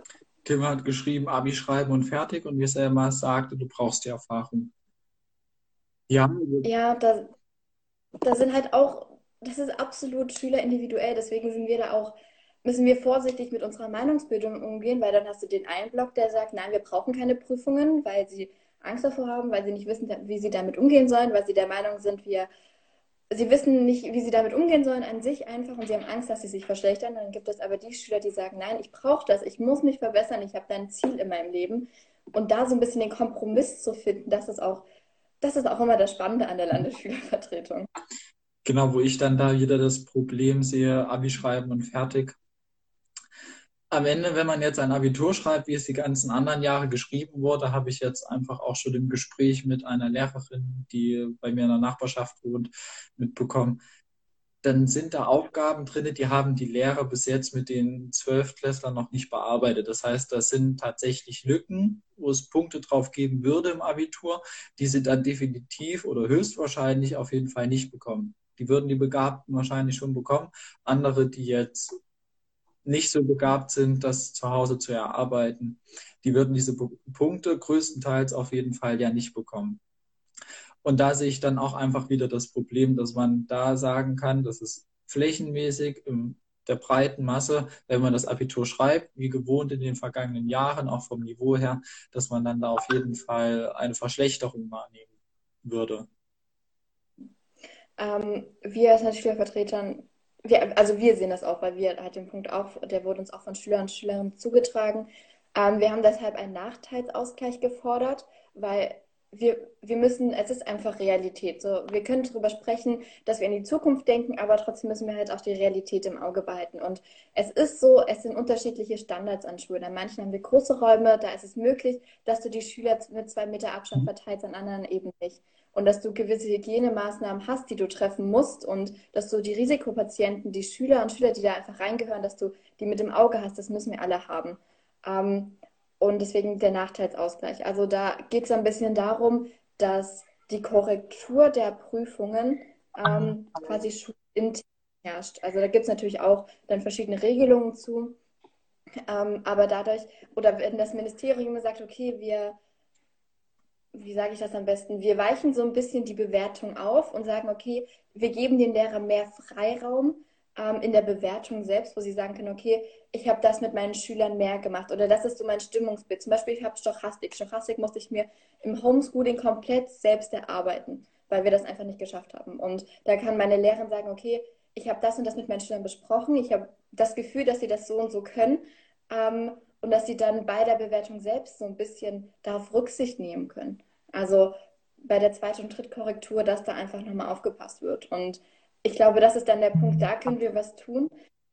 Kim hat geschrieben, Abi schreiben und fertig. Und wie es Selma sagte, du brauchst die Erfahrung. Ja. Ja, da, da sind halt auch, das ist absolut schülerindividuell. Deswegen sind wir da auch, müssen wir vorsichtig mit unserer Meinungsbildung umgehen, weil dann hast du den einen Block, der sagt, nein, wir brauchen keine Prüfungen, weil sie Angst davor haben, weil sie nicht wissen, wie sie damit umgehen sollen, weil sie der Meinung sind, wir sie wissen nicht, wie sie damit umgehen sollen an sich einfach und sie haben Angst, dass sie sich verschlechtern. Dann gibt es aber die Schüler, die sagen, nein, ich brauche das, ich muss mich verbessern, ich habe da ein Ziel in meinem Leben. Und da so ein bisschen den Kompromiss zu finden, das ist auch, das ist auch immer das Spannende an der Landesschülervertretung. Genau, wo ich dann da wieder das Problem sehe, Abi schreiben und fertig am Ende, wenn man jetzt ein Abitur schreibt, wie es die ganzen anderen Jahre geschrieben wurde, habe ich jetzt einfach auch schon im Gespräch mit einer Lehrerin, die bei mir in der Nachbarschaft wohnt, mitbekommen. Dann sind da Aufgaben drin, die haben die Lehrer bis jetzt mit den Zwölftklässlern noch nicht bearbeitet. Das heißt, das sind tatsächlich Lücken, wo es Punkte drauf geben würde im Abitur, die sie dann definitiv oder höchstwahrscheinlich auf jeden Fall nicht bekommen. Die würden die Begabten wahrscheinlich schon bekommen. Andere, die jetzt nicht so begabt sind, das zu Hause zu erarbeiten, die würden diese Punkte größtenteils auf jeden Fall ja nicht bekommen. Und da sehe ich dann auch einfach wieder das Problem, dass man da sagen kann, dass es flächenmäßig in der breiten Masse, wenn man das Abitur schreibt, wie gewohnt in den vergangenen Jahren, auch vom Niveau her, dass man dann da auf jeden Fall eine Verschlechterung wahrnehmen würde. Ähm, wir als Schülervertretern wir, also wir sehen das auch, weil wir halt den Punkt auch, der wurde uns auch von Schülern und Schülerinnen zugetragen. Ähm, wir haben deshalb einen Nachteilsausgleich gefordert, weil wir, wir müssen, es ist einfach Realität. So, wir können darüber sprechen, dass wir in die Zukunft denken, aber trotzdem müssen wir halt auch die Realität im Auge behalten. Und es ist so, es sind unterschiedliche Standards an Schulen. An manchen haben wir große Räume, da ist es möglich, dass du die Schüler mit zwei Meter Abstand verteilst, an anderen eben nicht und dass du gewisse Hygienemaßnahmen hast, die du treffen musst und dass du die Risikopatienten, die Schüler und Schüler, die da einfach reingehören, dass du die mit im Auge hast, das müssen wir alle haben. Ähm, und deswegen der Nachteilsausgleich. Also da geht es ein bisschen darum, dass die Korrektur der Prüfungen ähm, quasi schulintern herrscht. Also da gibt es natürlich auch dann verschiedene Regelungen zu. Ähm, aber dadurch, oder wenn das Ministerium sagt, okay, wir wie sage ich das am besten? Wir weichen so ein bisschen die Bewertung auf und sagen, okay, wir geben den Lehrern mehr Freiraum ähm, in der Bewertung selbst, wo sie sagen können, okay, ich habe das mit meinen Schülern mehr gemacht oder das ist so mein Stimmungsbild. Zum Beispiel, ich habe Stochastik. Stochastik musste ich mir im Homeschooling komplett selbst erarbeiten, weil wir das einfach nicht geschafft haben. Und da kann meine Lehrerin sagen, okay, ich habe das und das mit meinen Schülern besprochen. Ich habe das Gefühl, dass sie das so und so können. Ähm, und dass sie dann bei der Bewertung selbst so ein bisschen darauf Rücksicht nehmen können. Also bei der zweiten und Drittkorrektur, dass da einfach nochmal aufgepasst wird. Und ich glaube, das ist dann der Punkt, da können wir was tun.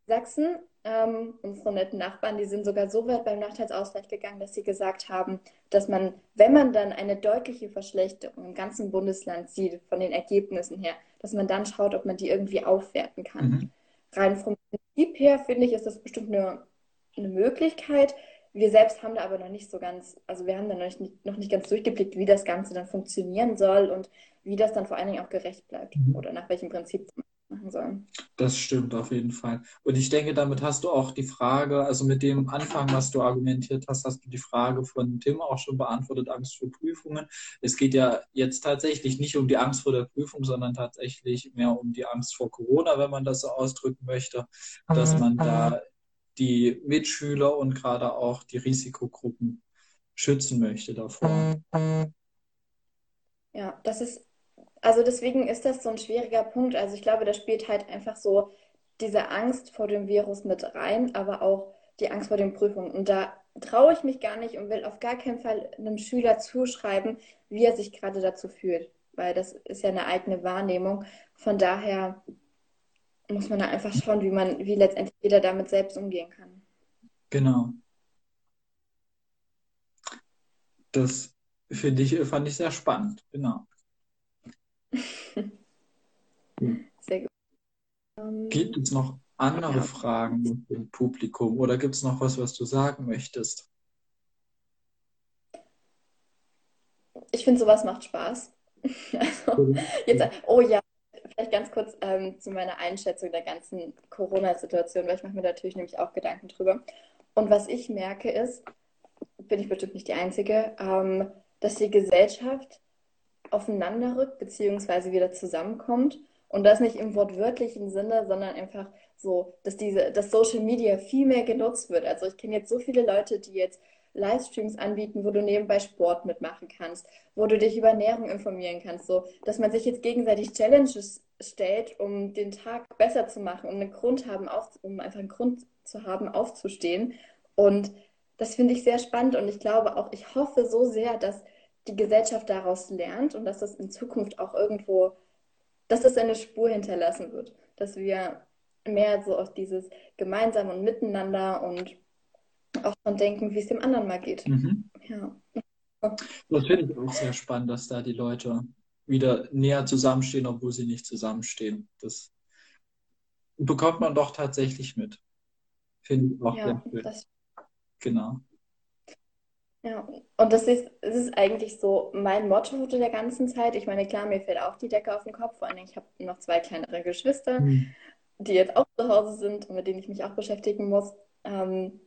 Sachsen, ähm, unsere netten Nachbarn, die sind sogar so weit beim Nachteilsausgleich gegangen, dass sie gesagt haben, dass man, wenn man dann eine deutliche Verschlechterung im ganzen Bundesland sieht, von den Ergebnissen her, dass man dann schaut, ob man die irgendwie aufwerten kann. Mhm. Rein vom Prinzip her, finde ich, ist das bestimmt eine eine Möglichkeit. Wir selbst haben da aber noch nicht so ganz, also wir haben da noch nicht, noch nicht ganz durchgeblickt, wie das Ganze dann funktionieren soll und wie das dann vor allen Dingen auch gerecht bleibt mhm. oder nach welchem Prinzip machen soll. Das stimmt auf jeden Fall. Und ich denke, damit hast du auch die Frage, also mit dem Anfang, was du argumentiert hast, hast du die Frage von Tim auch schon beantwortet, Angst vor Prüfungen. Es geht ja jetzt tatsächlich nicht um die Angst vor der Prüfung, sondern tatsächlich mehr um die Angst vor Corona, wenn man das so ausdrücken möchte, dass man da die Mitschüler und gerade auch die Risikogruppen schützen möchte davor. Ja, das ist, also deswegen ist das so ein schwieriger Punkt. Also ich glaube, da spielt halt einfach so diese Angst vor dem Virus mit rein, aber auch die Angst vor den Prüfungen. Und da traue ich mich gar nicht und will auf gar keinen Fall einem Schüler zuschreiben, wie er sich gerade dazu fühlt, weil das ist ja eine eigene Wahrnehmung. Von daher muss man da einfach schauen, wie man, wie letztendlich jeder damit selbst umgehen kann. Genau. Das finde ich, fand ich sehr spannend, genau. Sehr gut. Gibt Ähm, es noch andere ja. Fragen im Publikum oder gibt es noch was, was du sagen möchtest? Ich finde, sowas macht Spaß. Also, jetzt, oh ja, vielleicht ganz kurz ähm, zu meiner Einschätzung der ganzen Corona-Situation, weil ich mache mir natürlich nämlich auch Gedanken drüber. Und was ich merke ist, bin ich bestimmt nicht die Einzige, ähm, dass die Gesellschaft aufeinander rückt, beziehungsweise wieder zusammenkommt. Und das nicht im wortwörtlichen Sinne, sondern einfach so, dass diese, dass Social Media viel mehr genutzt wird. Also ich kenne jetzt so viele Leute, die jetzt Livestreams anbieten, wo du nebenbei Sport mitmachen kannst, wo du dich über Ernährung informieren kannst, so, dass man sich jetzt gegenseitig Challenges stellt, um den Tag besser zu machen, um einen Grund haben, auf, um einfach einen Grund zu haben, aufzustehen. Und das finde ich sehr spannend und ich glaube auch, ich hoffe so sehr, dass die Gesellschaft daraus lernt und dass das in Zukunft auch irgendwo, dass das eine Spur hinterlassen wird, dass wir mehr so auf dieses Gemeinsam und Miteinander und auch schon denken, wie es dem anderen mal geht. Mhm. Ja. Das finde ich auch sehr spannend, dass da die Leute wieder näher zusammenstehen, obwohl sie nicht zusammenstehen. Das bekommt man doch tatsächlich mit. Finde ich auch sehr Ja, schön. das, Genau. ja. Und das ist, das ist eigentlich so mein Motto der ganzen Zeit. Ich meine, klar, mir fällt auch die Decke auf den Kopf, vor allem ich habe noch zwei kleinere Geschwister, Mhm. die jetzt auch zu Hause sind und mit denen ich mich auch beschäftigen muss. Ähm,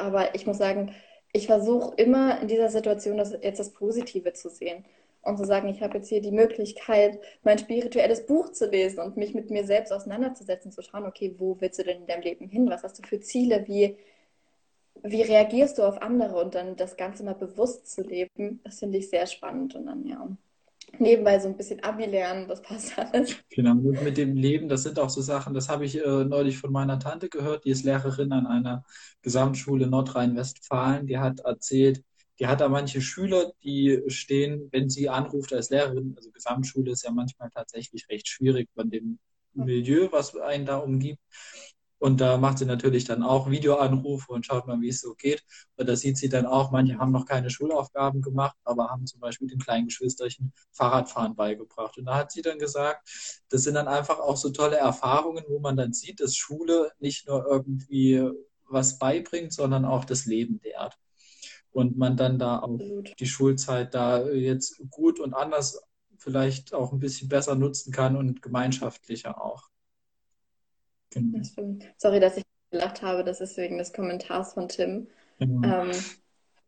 aber ich muss sagen, ich versuche immer in dieser Situation das, jetzt das Positive zu sehen und zu sagen, ich habe jetzt hier die Möglichkeit, mein spirituelles Buch zu lesen und mich mit mir selbst auseinanderzusetzen, zu schauen, okay, wo willst du denn in deinem Leben hin? Was hast du für Ziele? Wie, wie reagierst du auf andere? Und dann das Ganze mal bewusst zu leben, das finde ich sehr spannend. Und dann ja, nebenbei so ein bisschen Abi lernen, das passt alles. Genau, und mit dem Leben, das sind auch so Sachen, das habe ich äh, neulich von meiner Tante gehört, die ist Lehrerin an einer Gesamtschule in Nordrhein-Westfalen. Die hat erzählt, die hat da manche Schüler, die stehen, wenn sie anruft als Lehrerin, also Gesamtschule ist ja manchmal tatsächlich recht schwierig von dem Milieu, was einen da umgibt. Und da macht sie natürlich dann auch Videoanrufe und schaut mal, wie es so geht. Und da sieht sie dann auch, manche haben noch keine Schulaufgaben gemacht, aber haben zum Beispiel den kleinen Geschwisterchen Fahrradfahren beigebracht. Und da hat sie dann gesagt, das sind dann einfach auch so tolle Erfahrungen, wo man dann sieht, dass Schule nicht nur irgendwie was beibringt, sondern auch das Leben lehrt. Und man dann da auch die Schulzeit da jetzt gut und anders vielleicht auch ein bisschen besser nutzen kann und gemeinschaftlicher auch. Genau. Das. Sorry, dass ich gelacht habe, das ist wegen des Kommentars von Tim. Genau. Ähm,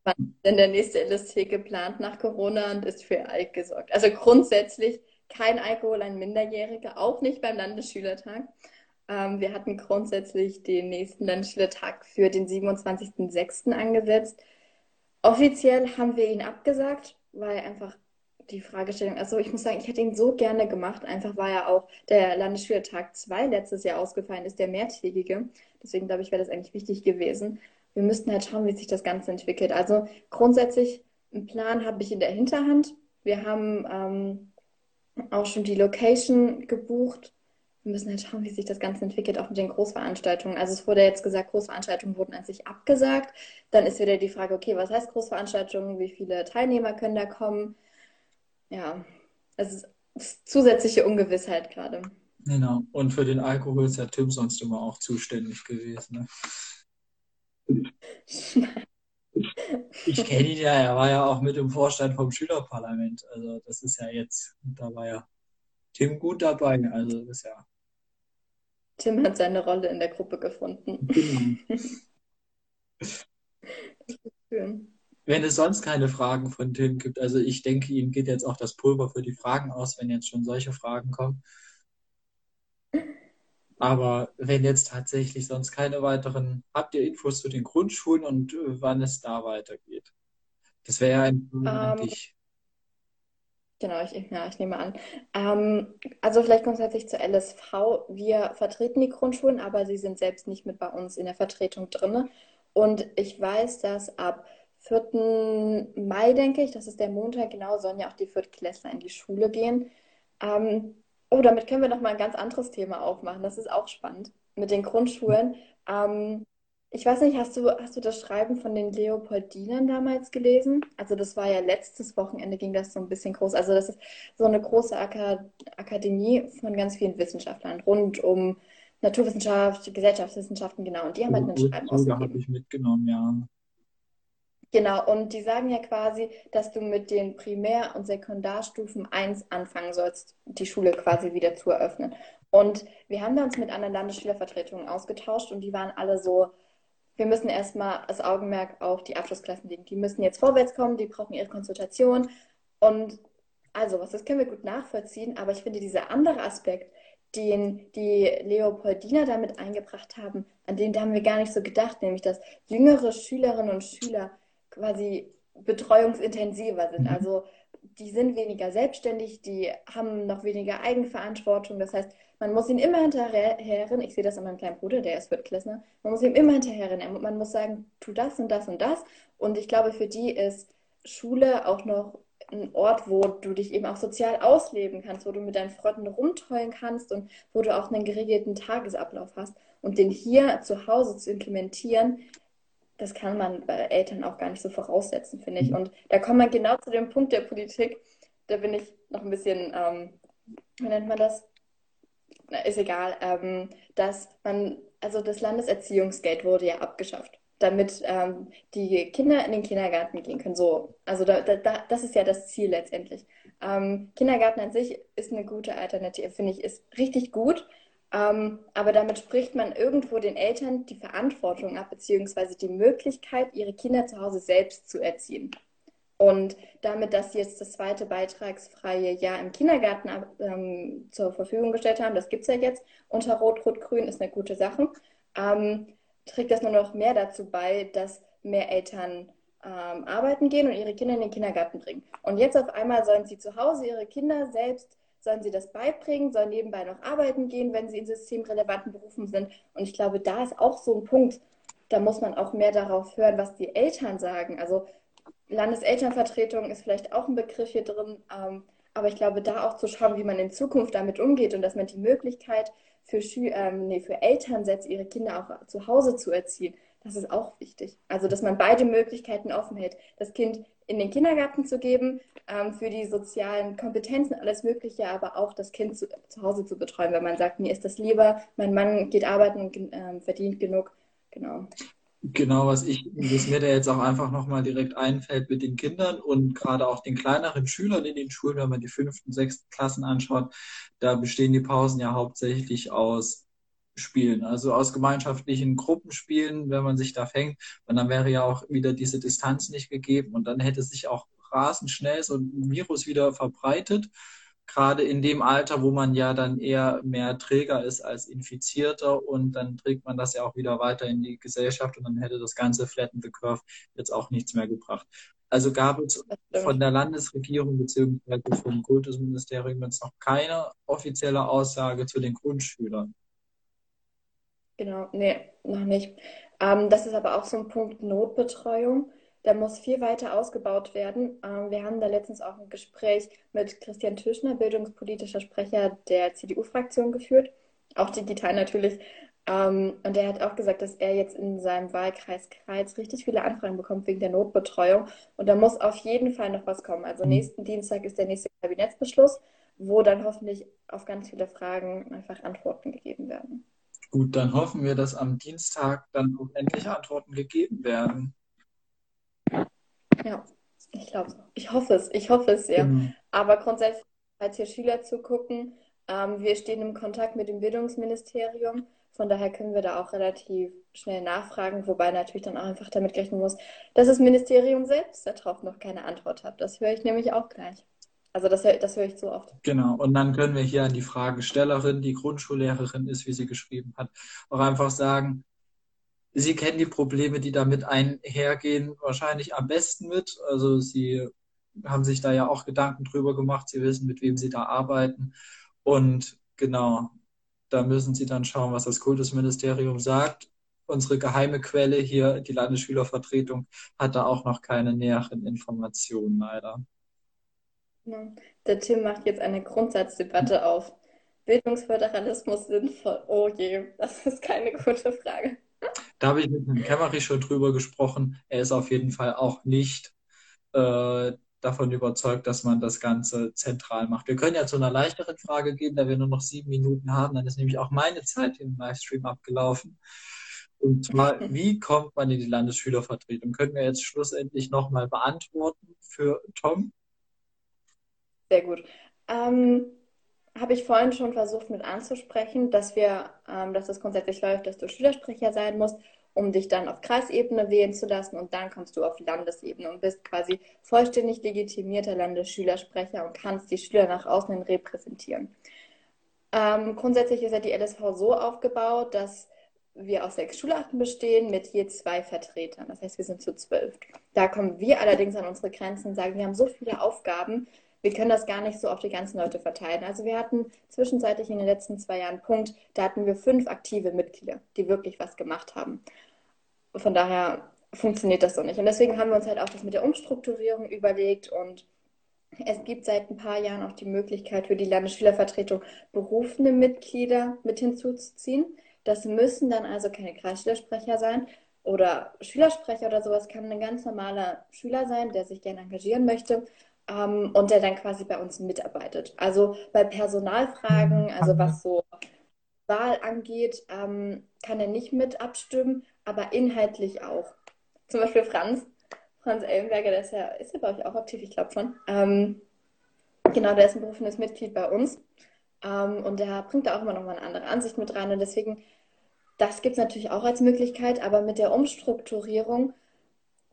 wann ist denn der nächste LST geplant nach Corona und ist für Alk gesorgt? Also grundsätzlich kein Alkohol an Minderjährige, auch nicht beim Landesschülertag. Ähm, wir hatten grundsätzlich den nächsten Landesschülertag für den 27.06. angesetzt. Offiziell haben wir ihn abgesagt, weil einfach die Fragestellung, also ich muss sagen, ich hätte ihn so gerne gemacht, einfach weil ja auch der Landesschülertag 2 letztes Jahr ausgefallen ist, der mehrtägige. Deswegen glaube ich, wäre das eigentlich wichtig gewesen. Wir müssten halt schauen, wie sich das Ganze entwickelt. Also grundsätzlich, einen Plan habe ich in der Hinterhand. Wir haben ähm, auch schon die Location gebucht. Wir müssen halt schauen, wie sich das Ganze entwickelt, auch mit den Großveranstaltungen. Also es wurde jetzt gesagt, Großveranstaltungen wurden an sich abgesagt. Dann ist wieder die Frage, okay, was heißt Großveranstaltungen? Wie viele Teilnehmer können da kommen? Ja, ist, ist zusätzliche Ungewissheit gerade. Genau. Und für den Alkohol ist ja Tim sonst immer auch zuständig gewesen. Ne? Ich kenne ihn ja, er war ja auch mit im Vorstand vom Schülerparlament. Also das ist ja jetzt, da war ja Tim gut dabei. Also das ist ja. Tim hat seine Rolle in der Gruppe gefunden. Genau. Schön. Wenn es sonst keine Fragen von Tim gibt, also ich denke, ihm geht jetzt auch das Pulver für die Fragen aus, wenn jetzt schon solche Fragen kommen. Aber wenn jetzt tatsächlich sonst keine weiteren, habt ihr Infos zu den Grundschulen und äh, wann es da weitergeht? Das wäre ja ein Plan an Ähm, dich. genau, ich, ja, ich nehme an. Ähm, also vielleicht grundsätzlich zur LSV. Wir vertreten die Grundschulen, aber sie sind selbst nicht mit bei uns in der Vertretung drin. Und ich weiß, dass ab 4. Mai, denke ich, das ist der Montag, genau, sollen ja auch die Viertklässler in die Schule gehen. Ähm, oh, damit können wir noch mal ein ganz anderes Thema aufmachen. Das ist auch spannend mit den Grundschulen. Ähm, Ich weiß nicht, hast du, hast du das Schreiben von den Leopoldinern damals gelesen? Also das war ja letztes Wochenende, ging das so ein bisschen groß. Also das ist so eine große Aka Akademie von ganz vielen Wissenschaftlern rund um Naturwissenschaft, Gesellschaftswissenschaften, genau. Und die haben halt ein Schreiben Urteile habe ausgegeben. ich mitgenommen, ja. Genau, und die sagen ja quasi, dass du mit den Primär- und Sekundarstufen eins anfangen sollst, die Schule quasi wieder zu eröffnen. Und wir haben da uns mit anderen Landesschülervertretungen ausgetauscht und die waren alle so, wir müssen erstmal das Augenmerk auf die Abschlussklassen legen. Die müssen jetzt vorwärts kommen, die brauchen ihre Konsultation. Und also, was, das können wir gut nachvollziehen, aber ich finde, dieser andere Aspekt, den die Leopoldiner damit eingebracht haben, an den haben wir gar nicht so gedacht, nämlich dass jüngere Schülerinnen und Schüler quasi betreuungsintensiver sind. Mhm. Also die sind weniger selbstständig, die haben noch weniger Eigenverantwortung. Das heißt, man muss ihnen immer hinterherrennen. Ich sehe das an meinem kleinen Bruder, der ist Viertklässler. Man muss ihm immer hinterherrennen. Man muss sagen, tu das und das und das. Und ich glaube, für die ist Schule auch noch ein Ort, wo du dich eben auch sozial ausleben kannst, wo du mit deinen Freunden rumtollen kannst und wo du auch einen geregelten Tagesablauf hast. Und den hier zu Hause zu implementieren, das kann man bei Eltern auch gar nicht so voraussetzen, finde ich. Und da kommt man genau zu dem Punkt der Politik. Da bin ich noch ein bisschen, ähm, wie nennt man das? Na, ist egal, ähm, dass man, also das Landeserziehungsgeld wurde ja abgeschafft, damit ähm, die Kinder in den Kindergarten gehen können. So, also da, da, da, das ist ja das Ziel letztendlich. Ähm, Kindergarten an sich ist eine gute Alternative, finde ich, ist richtig gut. Ähm, aber damit spricht man irgendwo den Eltern die Verantwortung ab, beziehungsweise die Möglichkeit, ihre Kinder zu Hause selbst zu erziehen. Und damit, dass sie jetzt das zweite beitragsfreie Jahr im Kindergarten ähm, zur Verfügung gestellt haben, das gibt es ja jetzt unter Rot-Rot-Grün, ist eine gute Sache, ähm, trägt das nur noch mehr dazu bei, dass mehr Eltern ähm, arbeiten gehen und ihre Kinder in den Kindergarten bringen. Und jetzt auf einmal sollen sie zu Hause ihre Kinder selbst, sollen sie das beibringen, sollen nebenbei noch arbeiten gehen, wenn sie in systemrelevanten Berufen sind. Und ich glaube, da ist auch so ein Punkt, da muss man auch mehr darauf hören, was die Eltern sagen. Also Landeselternvertretung ist vielleicht auch ein Begriff hier drin, ähm, aber ich glaube, da auch zu schauen, wie man in Zukunft damit umgeht und dass man die Möglichkeit für, Schü ähm, nee, für Eltern setzt, ihre Kinder auch zu Hause zu erziehen, das ist auch wichtig. Also, dass man beide Möglichkeiten offen hält, das Kind in den Kindergarten zu geben, ähm, für die sozialen Kompetenzen, alles Mögliche, aber auch das Kind zu, zu Hause zu betreuen, wenn man sagt, mir ist das lieber, mein Mann geht arbeiten und ähm, verdient genug. Genau. Genau, was ich, was mir da jetzt auch einfach nochmal direkt einfällt mit den Kindern und gerade auch den kleineren Schülern in den Schulen, wenn man die fünften, sechsten Klassen anschaut, da bestehen die Pausen ja hauptsächlich aus Spielen, also aus gemeinschaftlichen Gruppenspielen, wenn man sich da fängt. Und dann wäre ja auch wieder diese Distanz nicht gegeben und dann hätte sich auch rasend schnell so ein Virus wieder verbreitet gerade in dem Alter, wo man ja dann eher mehr Träger ist als Infizierter und dann trägt man das ja auch wieder weiter in die Gesellschaft und dann hätte das ganze Flatten the Curve jetzt auch nichts mehr gebracht. Also gab es von der Landesregierung beziehungsweise vom Kultusministerium jetzt noch keine offizielle Aussage zu den Grundschülern. Genau, nee, noch nicht. Ähm, das ist aber auch so ein Punkt Notbetreuung. Da muss viel weiter ausgebaut werden. Ähm, wir haben da letztens auch ein Gespräch mit Christian Tischner, bildungspolitischer Sprecher der CDU-Fraktion, geführt, auch digital natürlich. Ähm, und er hat auch gesagt, dass er jetzt in seinem Wahlkreis Kreis richtig viele Anfragen bekommt wegen der Notbetreuung. Und da muss auf jeden Fall noch was kommen. Also nächsten Dienstag ist der nächste Kabinettsbeschluss, wo dann hoffentlich auf ganz viele Fragen einfach Antworten gegeben werden. Gut, dann hoffen wir, dass am Dienstag dann endlich Antworten gegeben werden. Ja, ich glaube. Ich hoffe es, ich hoffe es sehr. Genau. Aber grundsätzlich, als hier Schüler zugucken, ähm, wir stehen im Kontakt mit dem Bildungsministerium. Von daher können wir da auch relativ schnell nachfragen, wobei natürlich dann auch einfach damit rechnen muss, dass das Ministerium selbst darauf noch keine Antwort hat. Das höre ich nämlich auch gleich. Also das, das höre ich so oft. Genau, und dann können wir hier an die Fragestellerin, die Grundschullehrerin ist, wie sie geschrieben hat, auch einfach sagen, Sie kennen die Probleme, die damit einhergehen, wahrscheinlich am besten mit. Also Sie haben sich da ja auch Gedanken drüber gemacht. Sie wissen, mit wem Sie da arbeiten. Und genau, da müssen Sie dann schauen, was das Kultusministerium sagt. Unsere geheime Quelle hier, die Landesschülervertretung, hat da auch noch keine näheren Informationen, leider. Der Tim macht jetzt eine Grundsatzdebatte auf. Bildungsföderalismus sinnvoll? Oh je, das ist keine gute Frage. Da habe ich mit Herrn Kemmerich schon drüber gesprochen. Er ist auf jeden Fall auch nicht äh, davon überzeugt, dass man das Ganze zentral macht. Wir können ja zu einer leichteren Frage gehen, da wir nur noch sieben Minuten haben. Dann ist nämlich auch meine Zeit im Livestream abgelaufen. Und zwar, wie kommt man in die Landesschülervertretung? Können wir jetzt schlussendlich nochmal beantworten für Tom? Sehr gut. Ähm, habe ich vorhin schon versucht mit anzusprechen, dass wir, ähm, dass es grundsätzlich läuft, dass du Schülersprecher sein musst, um dich dann auf Kreisebene wählen zu lassen und dann kommst du auf Landesebene und bist quasi vollständig legitimierter Landesschülersprecher und kannst die Schüler nach außen hin repräsentieren. Ähm, grundsätzlich ist ja die LSV so aufgebaut, dass wir aus sechs Schularten bestehen mit je zwei Vertretern. Das heißt, wir sind zu zwölf. Da kommen wir allerdings an unsere Grenzen und sagen, wir haben so viele Aufgaben, wir können das gar nicht so auf die ganzen Leute verteilen. Also wir hatten zwischenzeitlich in den letzten zwei Jahren einen Punkt, da hatten wir fünf aktive Mitglieder, die wirklich was gemacht haben. Von daher funktioniert das so nicht. Und deswegen haben wir uns halt auch das mit der Umstrukturierung überlegt und es gibt seit ein paar Jahren auch die Möglichkeit für die Landesschülervertretung berufene Mitglieder mit hinzuzuziehen. Das müssen dann also keine Kreisschülersprecher sein oder Schülersprecher oder sowas, kann ein ganz normaler Schüler sein, der sich gerne engagieren möchte ähm, und der dann quasi bei uns mitarbeitet. Also bei Personalfragen, also was so Wahl angeht, ähm, kann er nicht mit abstimmen, aber inhaltlich auch. Zum Beispiel Franz, Franz Ellenberger, der ist ja, ist ja glaube ich auch aktiv, ich glaube schon. Ähm, genau, der ist ein berufenes Mitglied bei uns. Ähm, und der bringt da auch immer noch mal eine andere Ansicht mit rein. Und deswegen, das gibt es natürlich auch als Möglichkeit, aber mit der Umstrukturierung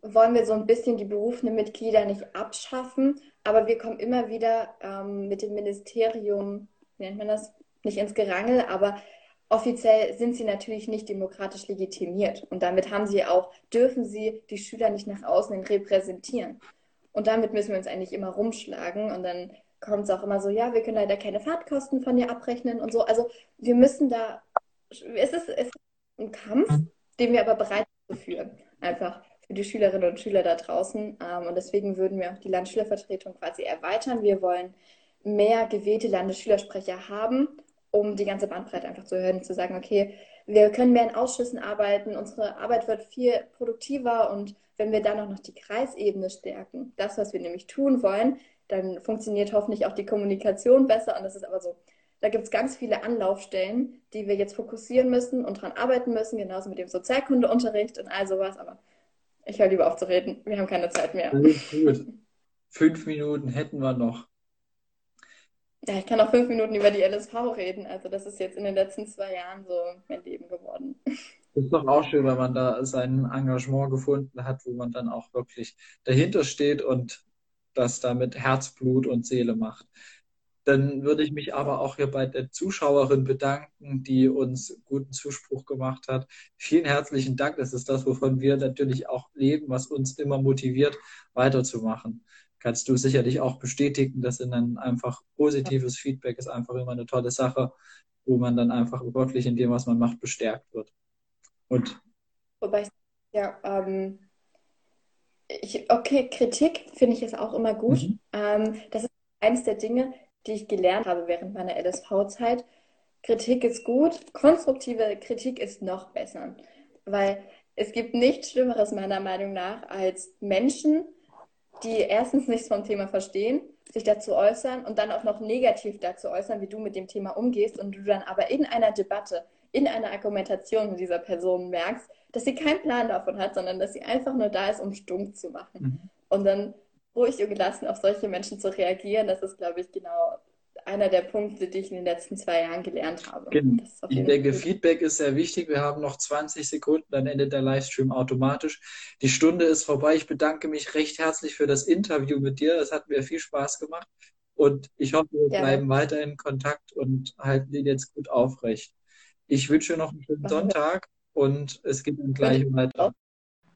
wollen wir so ein bisschen die berufenen Mitglieder nicht abschaffen, aber wir kommen immer wieder ähm, mit dem Ministerium, wie nennt man das, nicht ins Gerangel, aber offiziell sind sie natürlich nicht demokratisch legitimiert. Und damit haben sie auch, dürfen sie die Schüler nicht nach außen repräsentieren. Und damit müssen wir uns eigentlich immer rumschlagen. Und dann kommt es auch immer so, ja, wir können leider keine Fahrtkosten von dir abrechnen und so. Also wir müssen da, es ist, es ist ein Kampf, den wir aber bereit sind zu führen. Einfach für die Schülerinnen und Schüler da draußen. Ähm, und deswegen würden wir auch die Landesschülervertretung quasi erweitern. Wir wollen mehr gewählte Landesschülersprecher haben, um die ganze Bandbreite einfach zu hören, zu sagen, okay, wir können mehr in Ausschüssen arbeiten, unsere Arbeit wird viel produktiver und wenn wir dann auch noch die Kreisebene stärken, das, was wir nämlich tun wollen, dann funktioniert hoffentlich auch die Kommunikation besser. Und das ist aber so, da gibt es ganz viele Anlaufstellen, die wir jetzt fokussieren müssen und dran arbeiten müssen, genauso mit dem Sozialkundeunterricht und all sowas. Aber ich höre lieber auf zu reden. Wir haben keine Zeit mehr. Alles gut. Fünf Minuten hätten wir noch. Ja, ich kann auch fünf Minuten über die LSV reden. Also das ist jetzt in den letzten zwei Jahren so mein Leben geworden. Das ist doch auch schön, wenn man da sein Engagement gefunden hat, wo man dann auch wirklich dahinter steht und das da mit Herzblut und Seele macht. Dann würde ich mich aber auch hier bei der Zuschauerin bedanken, die uns guten Zuspruch gemacht hat. Vielen herzlichen Dank. Das ist das, wovon wir natürlich auch leben, was uns immer motiviert, weiterzumachen. Kannst du sicherlich auch bestätigen, dass dann einfach positives Feedback ist einfach immer eine tolle Sache, wo man dann einfach wirklich in dem, was man macht, bestärkt wird. Und Wobei ich, ja, ähm, ich, okay, Kritik finde ich ist auch immer gut. Mhm. Ähm, das ist eines der Dinge, die ich gelernt habe während meiner LSV-Zeit. Kritik ist gut, konstruktive Kritik ist noch besser, weil es gibt nichts Schlimmeres meiner Meinung nach als Menschen, die erstens nichts vom Thema verstehen, sich dazu äußern und dann auch noch negativ dazu äußern, wie du mit dem Thema umgehst und du dann aber in einer Debatte, in einer Argumentation mit dieser Person merkst, dass sie keinen Plan davon hat, sondern dass sie einfach nur da ist, um stumm zu machen. Mhm. Und dann ruhig und gelassen auf solche Menschen zu reagieren, das ist, glaube ich, genau einer der Punkte, die ich in den letzten zwei Jahren gelernt habe. Genau. Ich denke, Feedback ist sehr wichtig. Wir haben noch 20 Sekunden, dann endet der Livestream automatisch. Die Stunde ist vorbei. Ich bedanke mich recht herzlich für das Interview mit dir. Es hat mir viel Spaß gemacht. Und ich hoffe, wir ja. bleiben weiter in Kontakt und halten den jetzt gut aufrecht. Ich wünsche noch einen schönen Sonntag und es geht dann gleich weiter.